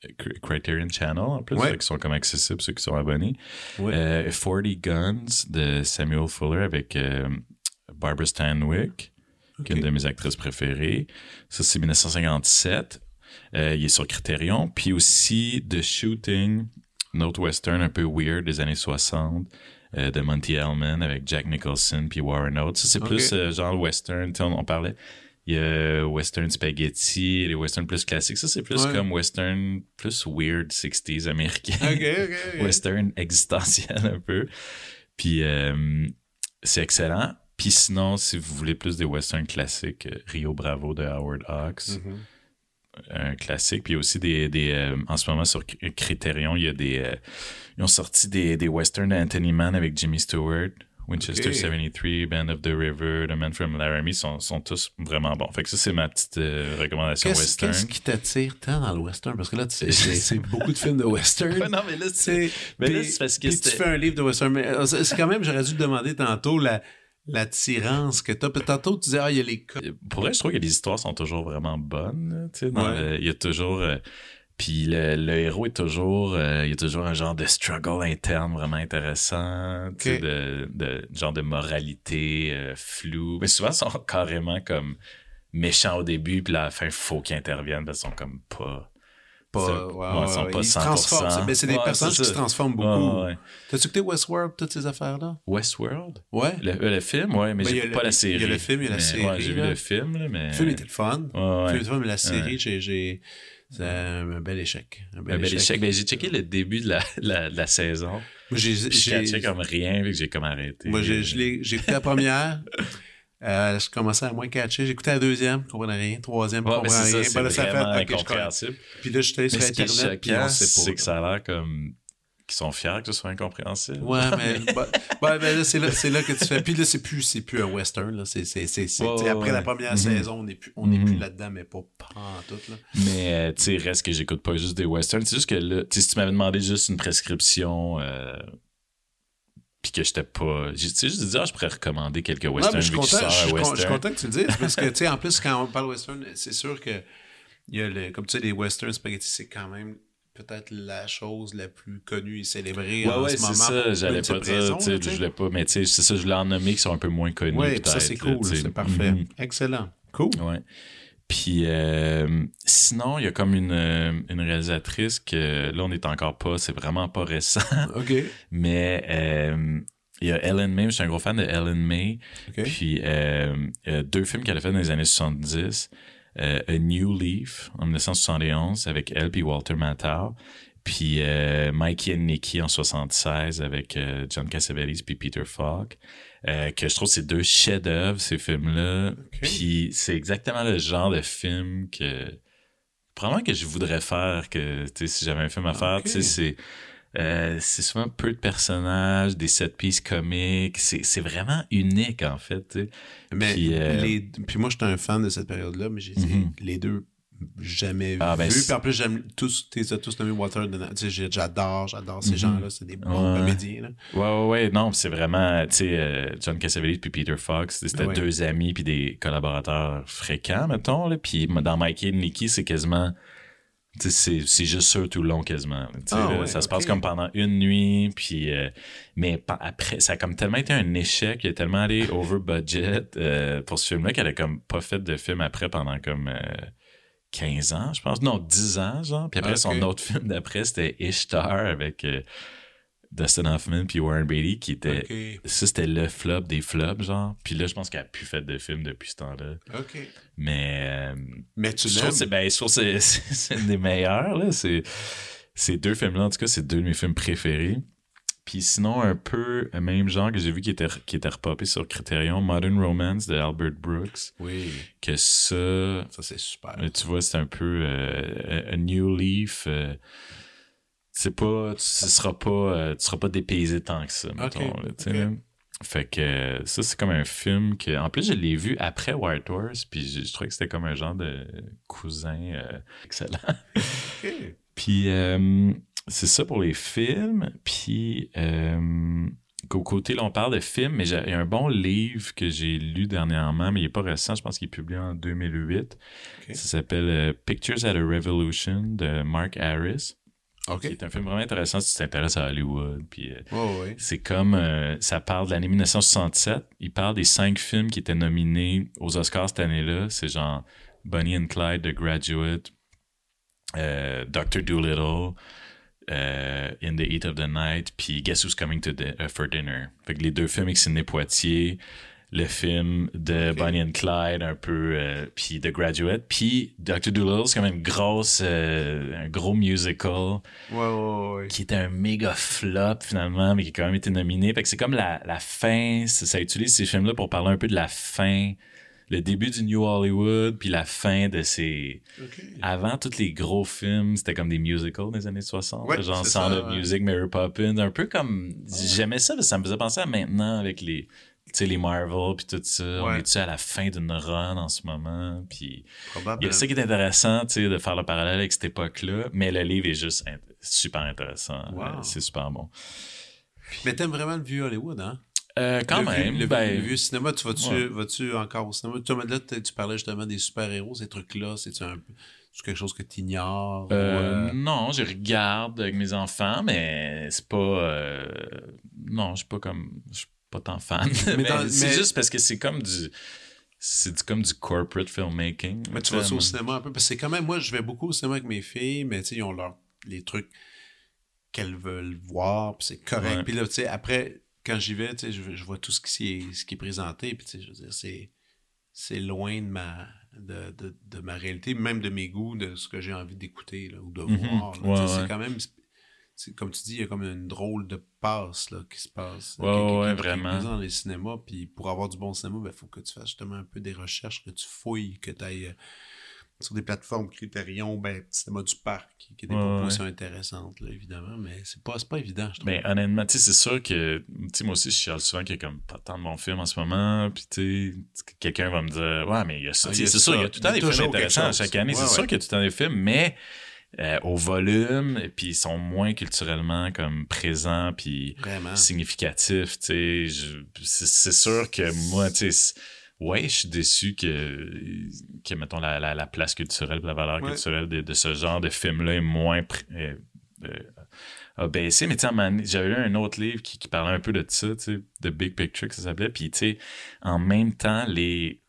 Cri- Cri- Criterion Channel, en plus, Ouais. qui sont comme accessibles, ceux qui sont abonnés. Ouais. Euh, 40 Guns de Samuel Fuller avec euh, Barbara Stanwyck, qui est une de mes actrices préférées. Ça, c'est 1957. Euh, il est sur Criterion. Puis aussi The Shooting, un autre western un peu weird des années 60 euh, de Monty Hellman avec Jack Nicholson puis Warren Oates. Ça, c'est plus euh, genre western. On, on parlait, il y a western spaghetti, les westerns plus classiques. Ça, c'est plus Ouais. comme western plus weird 60s américain western existentiel un peu. Puis euh, c'est excellent. Puis sinon, si vous voulez plus des westerns classiques, Rio Bravo de Howard Hawks, Mhm. un classique. Puis aussi des, des euh, en ce moment sur Cr- Criterion, il y a des, euh, ils ont sorti des, des westerns d'Anthony Mann avec Jimmy Stewart, Winchester Ok. 73, Band of the River, The Man from Laramie sont, sont tous vraiment bons. Fait que ça, c'est ma petite euh, recommandation Qu'est-ce western. qu'est-ce qui t'attire tant dans le western? Parce que là, tu sais, c'est c'est beaucoup de films de western. Non, mais là, c'est... Mais là, c'est parce que tu fais un livre de western. Mais euh, c'est quand même, j'aurais dû te demander tantôt la l'attirance que t'as. Tantôt, tu disais, ah, il y a les. Pour vrai, je trouve que les histoires sont toujours vraiment bonnes. tu sais, dans Ouais. le- Il y a toujours... euh, puis le, le héros est toujours... euh, il y a toujours un genre de struggle interne vraiment intéressant. tu sais, Ok. De, de genre de moralité euh, floue. Mais souvent, ils sont carrément comme méchants au début, puis à la fin, il faut qu'ils interviennent, parce qu'ils sont comme pas... Pas, ouais, ouais, ils sont ouais, pas ils se 100%. transforment. C'est- ben, c'est des personnages qui se transforment beaucoup. T'as-tu écouté Westworld, toutes ces affaires-là? Westworld? Ouais. Le, euh, le film, ouais, mais Ben, j'ai pas le- la série. il y a le film, il y a la Mais, série, Ouais, j'ai vu le film, là, mais... Le film était le fun. Ouais, Le film était le fun, mais la série, j'ai, c'est un bel échec. Un bel, Un bel échec. échec. Ben, j'ai checké le début de la, la, de la saison. J'ai, comme rien, vu que j'ai comme arrêté. moi, j'ai, écouté la première. Euh, je commençais à moins catcher. Écouté la deuxième, je comprenais rien. Troisième, je Ouais, comprenais rien. ça, Ben là, ça fait, vraiment ok, je. Puis là, je suis allé Mais sur Internet, c'est que ça a l'air comme qu'ils sont fiers que ce soit incompréhensible. Ouais, mais bah, bah, là, c'est là, que tu fais. Puis là, c'est plus, c'est plus un western. Là. Ouais, après la première Mhm. saison, on n'est plus, on est Mhm. plus là-dedans, mais pas tout là. Mais, euh, tu sais, reste que j'écoute pas juste des westerns. C'est juste que là, tu sais, si tu m'avais demandé juste une prescription, euh, puis que j'étais pas. Tu sais, je disais, ah, je pourrais recommander quelques westerns je suis content, je un suis con- je suis western. content que tu le dises parce que, tu sais, en plus, quand on parle western, c'est sûr que il y a le, comme tu sais, les western spaghetti, c'est quand même peut-être la chose la plus connue et célébrée Ouais, en ouais, ce c'est moment. ça. J'allais pas dire, je voulais pas, mais c'est ça, je voulais en nommer qui sont un peu moins connus. Peut-être, ça, c'est cool, c'est parfait. Mhm. Excellent. Cool. Ouais. Puis euh, sinon, il y a comme une, euh, une réalisatrice que là, on est encore pas, c'est vraiment pas récent, OK. mais euh, il y a Ellen May, je suis un gros fan de Ellen May. Puis euh, il y a deux films qu'elle a fait dans les années 70. Euh, A New Leaf en 1971 avec elle puis Walter Matthau. Puis euh, Mikey and Nicky en 76 avec euh, John Cassavetes puis Peter Falk. Euh, que je trouve c'est deux chefs-d'œuvre ces films-là. Puis c'est exactement le genre de film que probablement que je voudrais faire que tu sais si j'avais un film à faire, Ok. tu sais c'est euh, c'est souvent peu de personnages, des set pieces comiques, c'est c'est vraiment unique en fait. Mais Puis, euh, les, puis moi, j'étais un fan de cette période-là, mais j'ai Mhm. les deux jamais Ah, ben, vu. Puis en plus, j'aime tous, as tous sais, j'ai- j'adore, j'adore ces Mhm. gens-là. C'est des bons Ouais. comédiens. Là. Ouais, ouais, ouais, non, c'est vraiment, tu sais, euh, John Cassavetes puis Peter Fox, c'était Ouais. deux amis puis des collaborateurs fréquents, mettons, là. Puis dans Mikey et Nicky, c'est quasiment, c'est- juste ça tout le long quasiment. Ah, là, ouais, ça se passe comme pendant une nuit, puis, euh, mais après, ça a comme tellement été un échec, il a tellement allé over budget euh, pour ce film-là qu'elle a comme pas fait de film après pendant comme euh, 15 ans, je pense. Non, 10 ans, genre. Puis après, son autre film d'après, c'était Ishtar avec euh, Dustin Hoffman puis Warren Beatty, qui était... Ça, c'était le flop des flops, genre. Puis là, je pense qu'elle a plus fait de film depuis ce temps-là. OK. Mais... euh, Mais tu je trouve c'est ben, c'est- une des meilleurs, là. C'est, ces deux films-là, en tout cas, c'est deux de mes films préférés. Puis sinon, un peu le même genre que j'ai vu qui était, qui était repopé sur Criterion, Modern Romance de Albert Brooks. Oui, Que ça, ça c'est super. mais tu vois, c'est un peu euh, a New Leaf. euh, c'est pas, tu ne seras pas, euh, tu seras pas dépaysé tant que ça, mettons. là. Fait que euh, ça, c'est comme un film que, en plus, je l'ai vu après White Horse, puis je, je trouvais que c'était comme un genre de cousin euh, excellent. Puis euh, c'est ça pour les films. Puis qu'au côté, là, on parle de films, mais j'ai il y a un bon livre que j'ai lu dernièrement, mais il n'est pas récent, je pense qu'il est publié en 2008. Ok. Ça s'appelle Pictures at a Revolution de Mark Harris. OK. qui est un film vraiment intéressant si tu t'intéresses à Hollywood. Puis euh, Oh, oui. c'est comme euh, ça parle de l'année 1967. Il parle des cinq films qui étaient nominés aux Oscars cette année-là. C'est genre Bonnie and Clyde, The Graduate, euh, Doctor Dolittle, euh, In the Heat of the Night, puis Guess Who's Coming to uh, for Dinner. Fait que les deux films avec Sidney Poitier, le film de. Bonnie and Clyde, un peu, euh, puis The Graduate, puis Doctor Dolittle, c'est une grosse, euh, un gros musical Ouais, ouais, ouais. qui était un méga flop finalement, mais qui a quand même été nominé. Fait que c'est comme la, la fin, ça, ça utilise ces films-là pour parler un peu de la fin le début du New Hollywood, puis la fin de ces... Avant, tous les gros films, c'était comme des musicals des années 60. Ouais, genre Sound of. Music, Mary Poppins, un peu comme... J'aimais ça, parce que ça me faisait penser à maintenant avec les... Tu sais, les Marvel, puis tout ça. On est-tu à la fin d'une run en ce moment? Puis il y a ça qui est intéressant, tu sais, de faire le parallèle avec cette époque-là, mais le livre est juste int- super intéressant. Wow. Euh, C'est super bon. Mais t'aimes vraiment le vieux Hollywood, hein? Euh, quand le même, Vieux, le, ben, le vieux cinéma, tu vas-tu, ouais. encore au cinéma? Toi, là, tu parlais justement des super-héros, ces trucs-là. C'est-tu un c'est quelque chose que tu ignores? Euh, non, je regarde avec mes enfants, mais c'est pas. euh, non, je suis pas comme. Je suis pas tant fan. Mais c'est juste parce que c'est comme du. C'est comme du corporate filmmaking. Mais tu vas au cinéma un peu? Parce que c'est quand même, moi, je vais beaucoup au cinéma avec mes filles, mais tu sais, ils ont leur, les trucs qu'elles veulent voir, puis c'est correct. Puis là, tu sais, après, quand j'y vais, tu sais, je, je vois tout ce qui est, ce qui est présenté, puis tu sais, je veux dire, c'est, c'est loin de ma, de, de, de ma réalité, même de mes goûts, de ce que j'ai envie d'écouter ou de Mhm. voir. Ouais, C'est quand même, comme tu dis, il y a comme une drôle de passe là, qui se passe. Ouais, qui- ouais, qui- vraiment. dans les cinémas, puis pour avoir du bon cinéma, il faut que tu fasses justement un peu des recherches, que tu fouilles, que tu ailles sur des plateformes Criterion, ben, Cinéma du Parc, qui, a des Ouais, propositions intéressantes, là, évidemment, mais c'est pas, pas évident, je trouve. Ben, honnêtement, tu sais, c'est sûr que, tu sais, moi aussi, je chiale souvent qu'il y a comme pas tant de bons films en ce moment, puis tu sais, quelqu'un va me dire, ouais, mais il y a ça. Ah, c'est sûr, il y a tout le temps des films intéressants chose. chaque année, Ouais, c'est sûr qu'il y a tout le temps des films, mais euh, au volume, puis ils sont moins culturellement comme présents, puis Vraiment. significatifs, tu sais, c'est sûr que moi, tu sais, ouais, je suis déçu que, que mettons, la, la, la place culturelle, la valeur Ouais. culturelle de, de ce genre de film-là est moins euh, euh, a baissé. Mais tu sais, j'avais lu un autre livre qui, qui parlait un peu de ça, tu sais, The Big Picture, que ça s'appelait. Puis, tu sais, en même temps, les,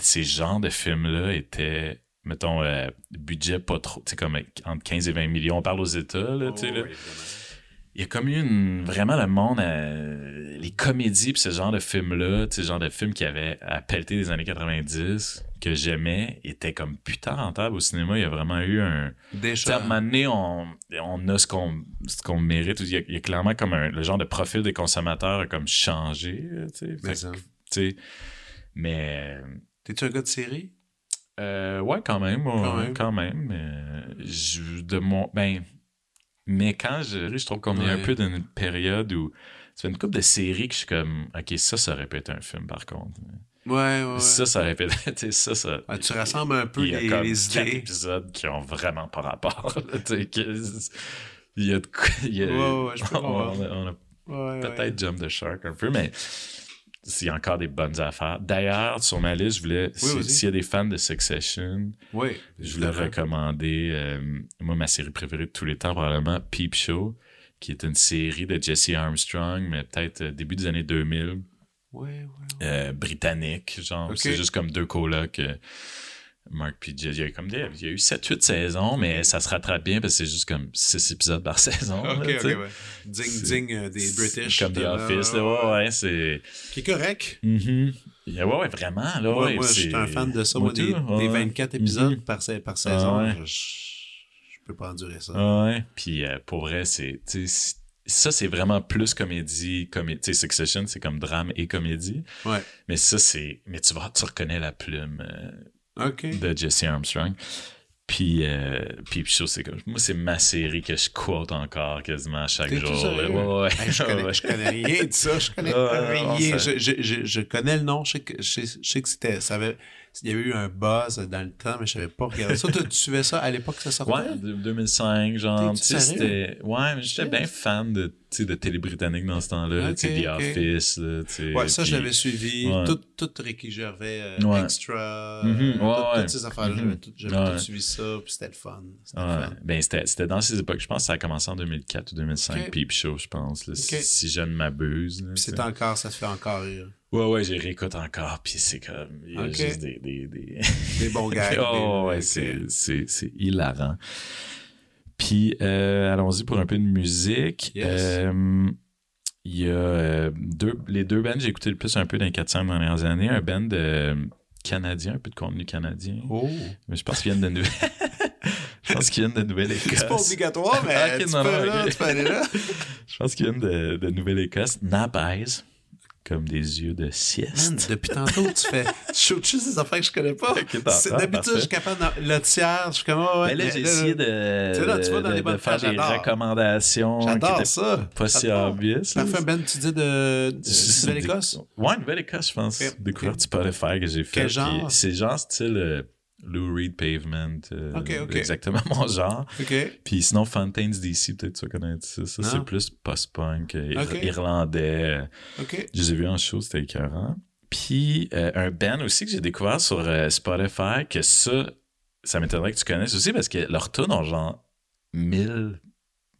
ces genres de films-là étaient, mettons, euh, budget pas trop, tu sais, comme entre 15 et 20 millions. On parle aux États, là, tu sais, Oh. Il y a comme eu une, vraiment le monde, euh, les comédies puis ce genre de films-là, tu sais, ce genre de films qui avaient à pelleter des années 90, que j'aimais, étaient comme putain rentables au cinéma. Il y a vraiment eu un... Sais, à Déjà, un moment donné, on, on a ce qu'on ce qu'on mérite. Il y, a, il y a clairement comme un, le genre de profil des consommateurs a comme changé, euh, tu sais. mais Fait ça. mais... T'es-tu un gars de série? Euh, ouais, quand même. Quand même. Quand même. euh, je, de mon, ben, mais quand je, je trouve qu'on est un peu dans une période où ça fait une couple de séries que je suis comme, ok, ça, ça aurait pu être un film par contre. Ouais, ouais. Ça, ça aurait pu être, ça, ça. Ah, tu rassembles un peu il y a les, comme les quatre idées. épisodes qui ont vraiment pas rapport. il y a de quoi- Ouais, ouais, je peux on, a, on peut-être jump the shark un peu, mais il y a encore des bonnes affaires. D'ailleurs, sur ma liste, je voulais, s'il y a des fans de Succession, Oui. je voulais recommander, euh, moi, ma série préférée de tous les temps, probablement, Peep Show, qui est une série de Jesse Armstrong, mais peut-être euh, début des années 2000, Ouais, ouais. euh, britannique, genre, c'est juste comme deux colocs, euh, Mark a, comme des, il y a eu 7-8 saisons, mais ça se rattrape bien parce que c'est juste comme 6 épisodes par saison. là, Ok, tu ok, ouais. C'est- digne euh, des British. Comme The. Office, là, ouais, ouais, c'est... Qui est correct. Mhm. Yeah, ouais, ouais, vraiment, là, Moi, ouais, moi je suis un fan de ça. Moi, des, des 24 épisodes Mhm. par, sa- par saison, je, je peux pas endurer ça. Ouais. Puis euh, pour vrai, c'est. Ça, c'est vraiment plus comédie. comédie. Tu sais, Succession, c'est comme drame et comédie. Ouais. Mais ça, c'est. Mais tu vois, tu reconnais la plume euh, De Jesse Armstrong. Puis, euh, puis c'est comme. Moi, c'est ma série que je quote encore quasiment chaque jour. Ouais, ouais. Hey, je, connais, Ouais. je connais rien de ça. Je connais on rien. Je, je, je, connais le nom. Je sais que, je sais que c'était. Ça avait, il y avait eu un buzz dans le temps, mais je savais pas regarder ça. Tu suivais ça à l'époque que ça sortait? Ouais, de- 2005, genre. C'était. Ouais, mais j'étais bien fan de, tu sais, de télé britannique dans ce temps-là. Ok, tu sais, The. Office, là. Ouais, ça, je puis- l'avais suivi. Ouais. Tout, tout Ricky Gervais, euh, Ouais. Extra, Mhm, euh, ouais, tout- ouais. toutes ces affaires-là, Mhm. j'avais tout, suivi ça, puis c'était le fun. C'était. Ben, c'était, dans ces époques. Je pense que ça a commencé en 2004 ou 2005, Ok. Peep Show, je pense. là, si, si je ne m'abuse. c'est encore, ça se fait encore rire. Ouais, ouais, j'ai réécoute encore, puis c'est comme. Il y a juste des. des, des... Des bons gars. oh, ouais, c'est, hilarant. Puis, euh, allons-y pour un peu de musique. Yes. Euh, Il y a euh, deux, les deux bands que j'ai écouté le plus un peu dans les 400 dernières années. Un band canadien, un peu de contenu canadien. Oh. Mais je pense qu'ils viennent de Nouvelle. je pense qu'ils viennent de Nouvelle-Écosse. C'est pas obligatoire, mais Ok, tu, non, peux, non, là, tu peux aller là. Je pense qu'ils viennent de, de Nouvelle-Écosse. Nab Eyes. Comme des yeux de Man, sieste. depuis tantôt, tu fais. Tu shootes juste des affaires que je connais pas. Ok, t'entends, C'est- D'habitude, je suis capable. dans- Le tiers, je suis comme. ah ouais, Mais là, mais j'ai là, essayé de, Tu là, vas dans de- les de bonnes faire des recommandations J'adore ça. pas si obvious. là. Parfait, Ben, tu dis de, de Nouvelle-Écosse? Ouais, Nouvelle-Écosse, je pense. Découverte Spotify que j'ai fait. Quel genre? C'est genre style euh, Lou Reed Pavement. euh, Ok, ok. Exactement mon genre. OK. Puis sinon, Fontaines DC, peut-être tu vas connaître ça. Ça, c'est plus post-punk, euh, irlandais. Je les ai vus en show, c'était écœurant. Puis euh, un band aussi que j'ai découvert sur euh, Spotify, que ça, ça m'étonnerait que tu connaisses aussi parce que leurs tunes ont genre 1000,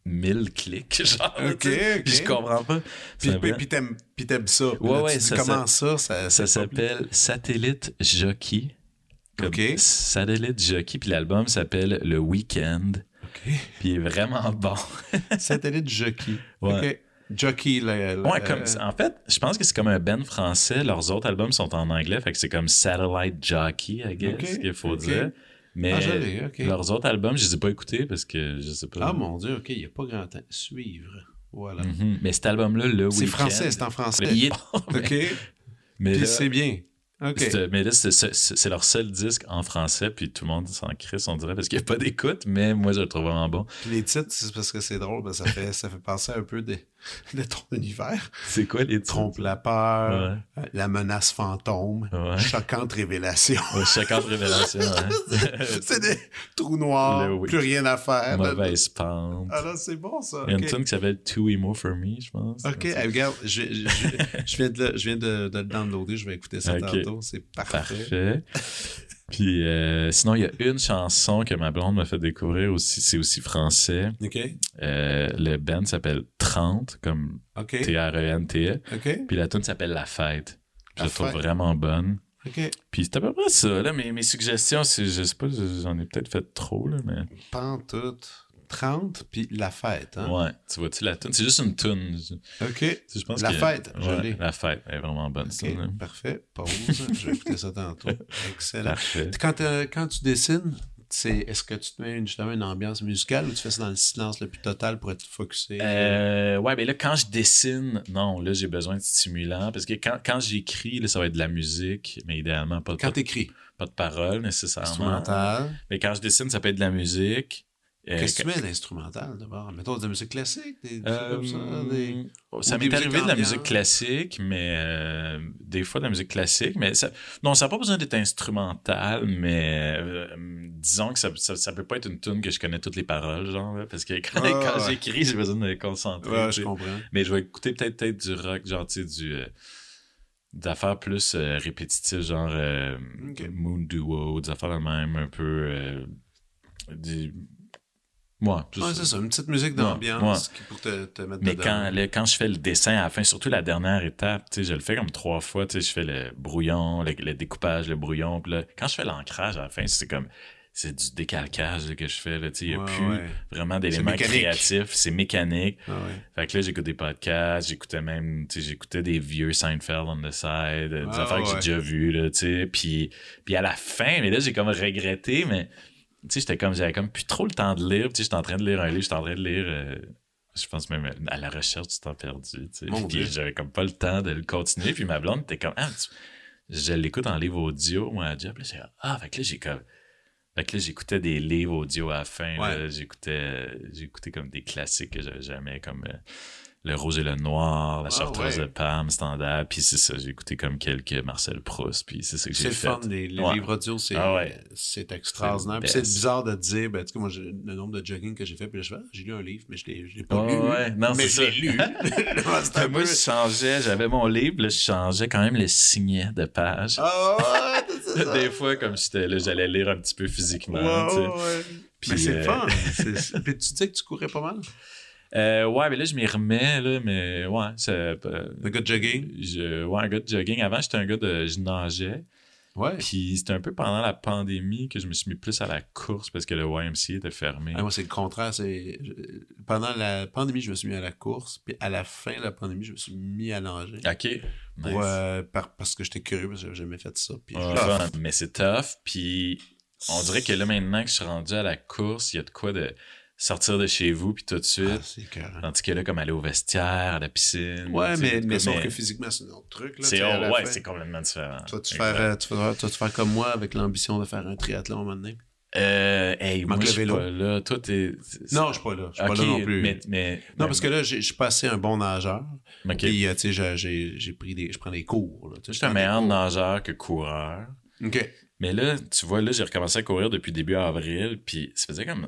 1000 clics. Genre, Ok, tu sais. ok. Puis je comprends pas. Puis, puis, puis t'aimes, ça. Ouais, ouais, ça, comment ça, ça, Ça pas- s'appelle Satellite Jockey. Comme Ok. Satellite Jockey. Puis l'album s'appelle Le Weekend. Puis il est vraiment bon. Satellite Jockey. Ouais. Jockey, le- Ouais, comme, en fait, je pense que c'est comme un band français. Leurs autres albums sont en anglais. Fait que c'est comme Satellite Jockey, I guess, Ok, qu'il faut dire. Mais Ah, leurs autres albums, je les ai pas écoutés parce que je sais pas. Ah, mon Dieu, OK, il n'y a pas grand temps. Suivre. Voilà. Mhm. Mais cet album-là, Le C'est Weekend. français, c'est en français. Il est mais- OK. mais Puis c'est bien. Mais là, c'est- leur seul disque en français, puis tout le monde s'en crisse, on dirait, parce qu'il n'y a pas d'écoute, mais moi, je le trouve vraiment bon. Puis les titres, c'est parce que c'est drôle, ben, ça, fait, ça fait penser un peu de, de ton univers. C'est quoi les titres? Trompe la peur, la menace fantôme, Ouais. choquante révélation. Ouais, de révélation, hein. c'est des trous noirs, Le oui. plus rien à faire. Mauvaise pente. Ah là, c'est bon ça. Il y a une tune qui s'appelle Too Emo for Me, je pense. Ok, hey, regarde, je, je, je- je viens, de, le- je viens de, de le downloader, je vais écouter ça Ok. tantôt, c'est parfait. Parfait. Puis euh, sinon, il y a une chanson que ma blonde m'a fait découvrir aussi, c'est aussi français. Ok, Euh, le band s'appelle 30, comme T-R-E-N-T-E. ok, Puis la tune s'appelle La Fête. Je La la trouve vraiment bonne. ok. Puis c'est à peu près ça, là. Mes, mes suggestions, c'est, je sais pas, j'en ai peut-être fait trop, là, mais. Pantoute, 30, puis la fête, hein? Ouais, tu vois-tu la tune? C'est juste une tune. Ok, je pense La fête, ouais, l'ai. La fête, elle est vraiment bonne, ok, ça. là. parfait, pause, je vais écouter ça tantôt. Excellent. Parfait. Quand, euh, quand tu dessines, c'est, est-ce que tu te mets une- justement une ambiance musicale ou tu fais ça dans le silence le plus total pour être focusé? Euh, ouais, mais là, quand je dessine, non, là, j'ai besoin de stimulants. Parce que quand, quand j'écris, là, ça va être de la musique, mais idéalement, pas, quand pas, t'écris, pas de paroles nécessairement. instrumental, Mais quand je dessine, ça peut être de la musique. Euh, qu'est-ce que tu mets d'instrumental d'abord? Mettons de la musique classique, des, Euh, comme ça, des... Ça m'est arrivé de la musique classique, mais euh, des fois de la musique classique, mais ça, non, ça n'a pas besoin d'être instrumental, mais euh, disons que ça, ça, ça peut pas être une tune que je connais toutes les paroles, genre, là, parce que quand, ouais. j'écris, j'ai besoin de me concentrer. Ouais, je comprends. mais je vais écouter peut-être peut du rock, genre, tu sais, du euh, d'affaires plus euh, répétitives, genre euh. Moon Duo, des affaires de même, un peu euh. Ouais, tout Ouais, ça. c'est ça, une petite musique d'ambiance pour te, te mettre Mais dedans. quand, là, quand je fais le dessin à la fin, surtout la dernière étape, tu sais, je le fais comme trois fois, tu sais, je fais le brouillon, le, le découpage, le brouillon, puis là, quand je fais l'ancrage à la fin, c'est comme, c'est du décalcage là, que je fais, là, tu sais, il n'y a plus vraiment d'éléments créatifs, c'est mécanique. Ah. Fait que là, j'écoute des podcasts, j'écoutais même, tu sais, j'écoutais des vieux Seinfeld on the side, euh, des Ah, affaires que j'ai déjà vues, là, tu sais, puis, puis à la fin, mais là, j'ai comme regretté, mais, tu sais, j'étais comme, j'avais comme plus trop le temps de lire, tu sais, j'étais en train de lire un livre, j'étais en train de lire, euh, je pense même à la recherche du temps perdu, tu sais, puis j'avais comme pas le temps de le continuer, puis ma blonde était comme, ah, tu- je l'écoute en livre audio, moi, à job, là, j'ai ah, fait que là, j'ai comme, fait que là, j'écoutais des livres audio à la fin. Ouais. J'écoutais, j'écoutais comme des classiques que j'avais jamais, comme euh, Le Rouge et le Noir, La Ah, Chartreuse ouais. de Pam, Standard. Puis c'est ça, j'ai écouté comme quelques Marcel Proust. Puis c'est ça que C'est j'ai le fait. fun, les, les Ouais. livres audio, c'est Ah ouais. c'est extraordinaire. Puis C'est c'est le bizarre de dire, ben, tu sais, moi, le nombre de jogging que j'ai fait, puis je fais, ah, j'ai lu un livre, mais je l'ai pas lu. ouais. Non, mais c'est je l'ai lu. C'est Moi, peu- je changeais, j'avais mon livre, là, je changeais quand même le signet de page. Ah ouais, c'est ça. Des fois, comme j'étais là, j'allais lire un petit peu physiquement. Puis, mais c'est le euh, fun. C'est- Puis tu dis que tu courais pas mal? Euh, ouais, mais là, je m'y remets, là, mais ouais, ça, euh, Le gars de jogging? je, ouais, un gars de jogging. Avant, j'étais un gars de. Je nageais. Ouais. Puis c'était un peu pendant la pandémie que je me suis mis plus à la course parce que le YMCA était fermé. Ah, moi, c'est le contraire. C'est Pendant la pandémie, je me suis mis à la course. Puis à la fin de la pandémie, je me suis mis à nager. Ok. Nice. Pour, euh, par- parce que j'étais curieux, parce que j'avais jamais fait ça. Puis Ouais, je- mais c'est tough. Puis on dirait que là, maintenant que je suis rendu à la course, il y a de quoi de. Sortir de chez vous, puis tout de suite. Ah, c'est carré. Tandis que là, comme aller au vestiaire, à la piscine. Ouais, tu mais, mais sauf que physiquement, c'est un autre truc. Là, C'est tu la ouais, c'est complètement différent. Tu vas-tu Exact. faire, euh, tu vas, tu vas-tu faire comme moi avec l'ambition de faire un triathlon à un moment donné? Euh, hey, moi, je suis pas là. Toi, t'es... Non, je suis pas là. Je suis pas là non plus. Mais, mais, Non, parce que là, j'ai- je suis pas assez un bon nageur. Puis, euh, tu sais, j'ai- pris des, je prends des cours. Tu Je suis un des meilleur nageur que coureur. OK. Mais là, tu vois, là, j'ai recommencé à courir depuis début avril, puis ça faisait comme...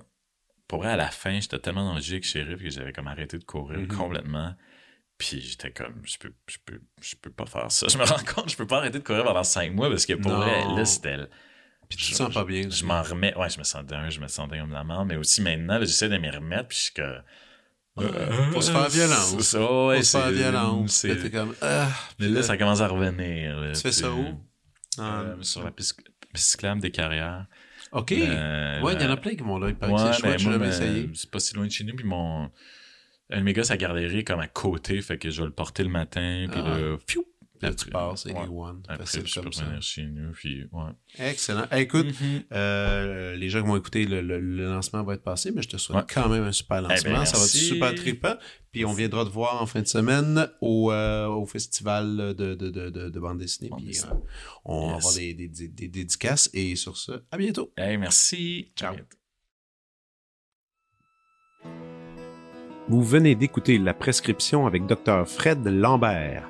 Pour vrai, à la fin, j'étais tellement dans le gigue shérif que j'avais comme arrêté de courir Mhm. complètement. Puis j'étais comme, je peux, je, peux, je peux pas faire ça. Je me rends compte, je peux pas arrêter de courir pendant cinq mois parce que pour Non. vrai, là, c'était... Puis tu te sens pas bien. Je m'en remets. Ouais, je me sentais un, je me sentais comme la merde, mais aussi maintenant, j'essaie de m'y remettre, puis je suis que. Euh, faut se faire violence. C'est ça, ouais, Faut se faire violence. Là, comme, Mais là, ça commence à revenir. là, Tu fais ça où? Ah, Euh, sur la piste piste cyclable des carrières. OK. Euh, ouais, il y en a plein qui vont là. Il paraît Ouais, chouette, ben, moi, jamais ben, essayé. C'est pas si loin de chez nous, puis mon. Un de mes gars, sa garderie est comme à côté, fait que je vais le porter le matin, puis Ah. fiou! Là, tu passes, et ouais. one. Après, Facile peux comme ça. revenir chez nous, puis ouais. Excellent. Hey, écoute, Mhm. euh, les gens qui vont écouter, le, le- le lancement va être passé, mais je te souhaite Ouais. quand même un super lancement. Eh ben, ça va être super trippant. Puis on viendra te voir en fin de semaine au, euh, au festival de, de, de, de, de bande dessinée. Puis euh, on va avoir des, des, des, des dédicaces. Et sur ce, à bientôt. Hey, merci. Ciao. Vous venez d'écouter La Prescription avec Dr. Fred Lambert.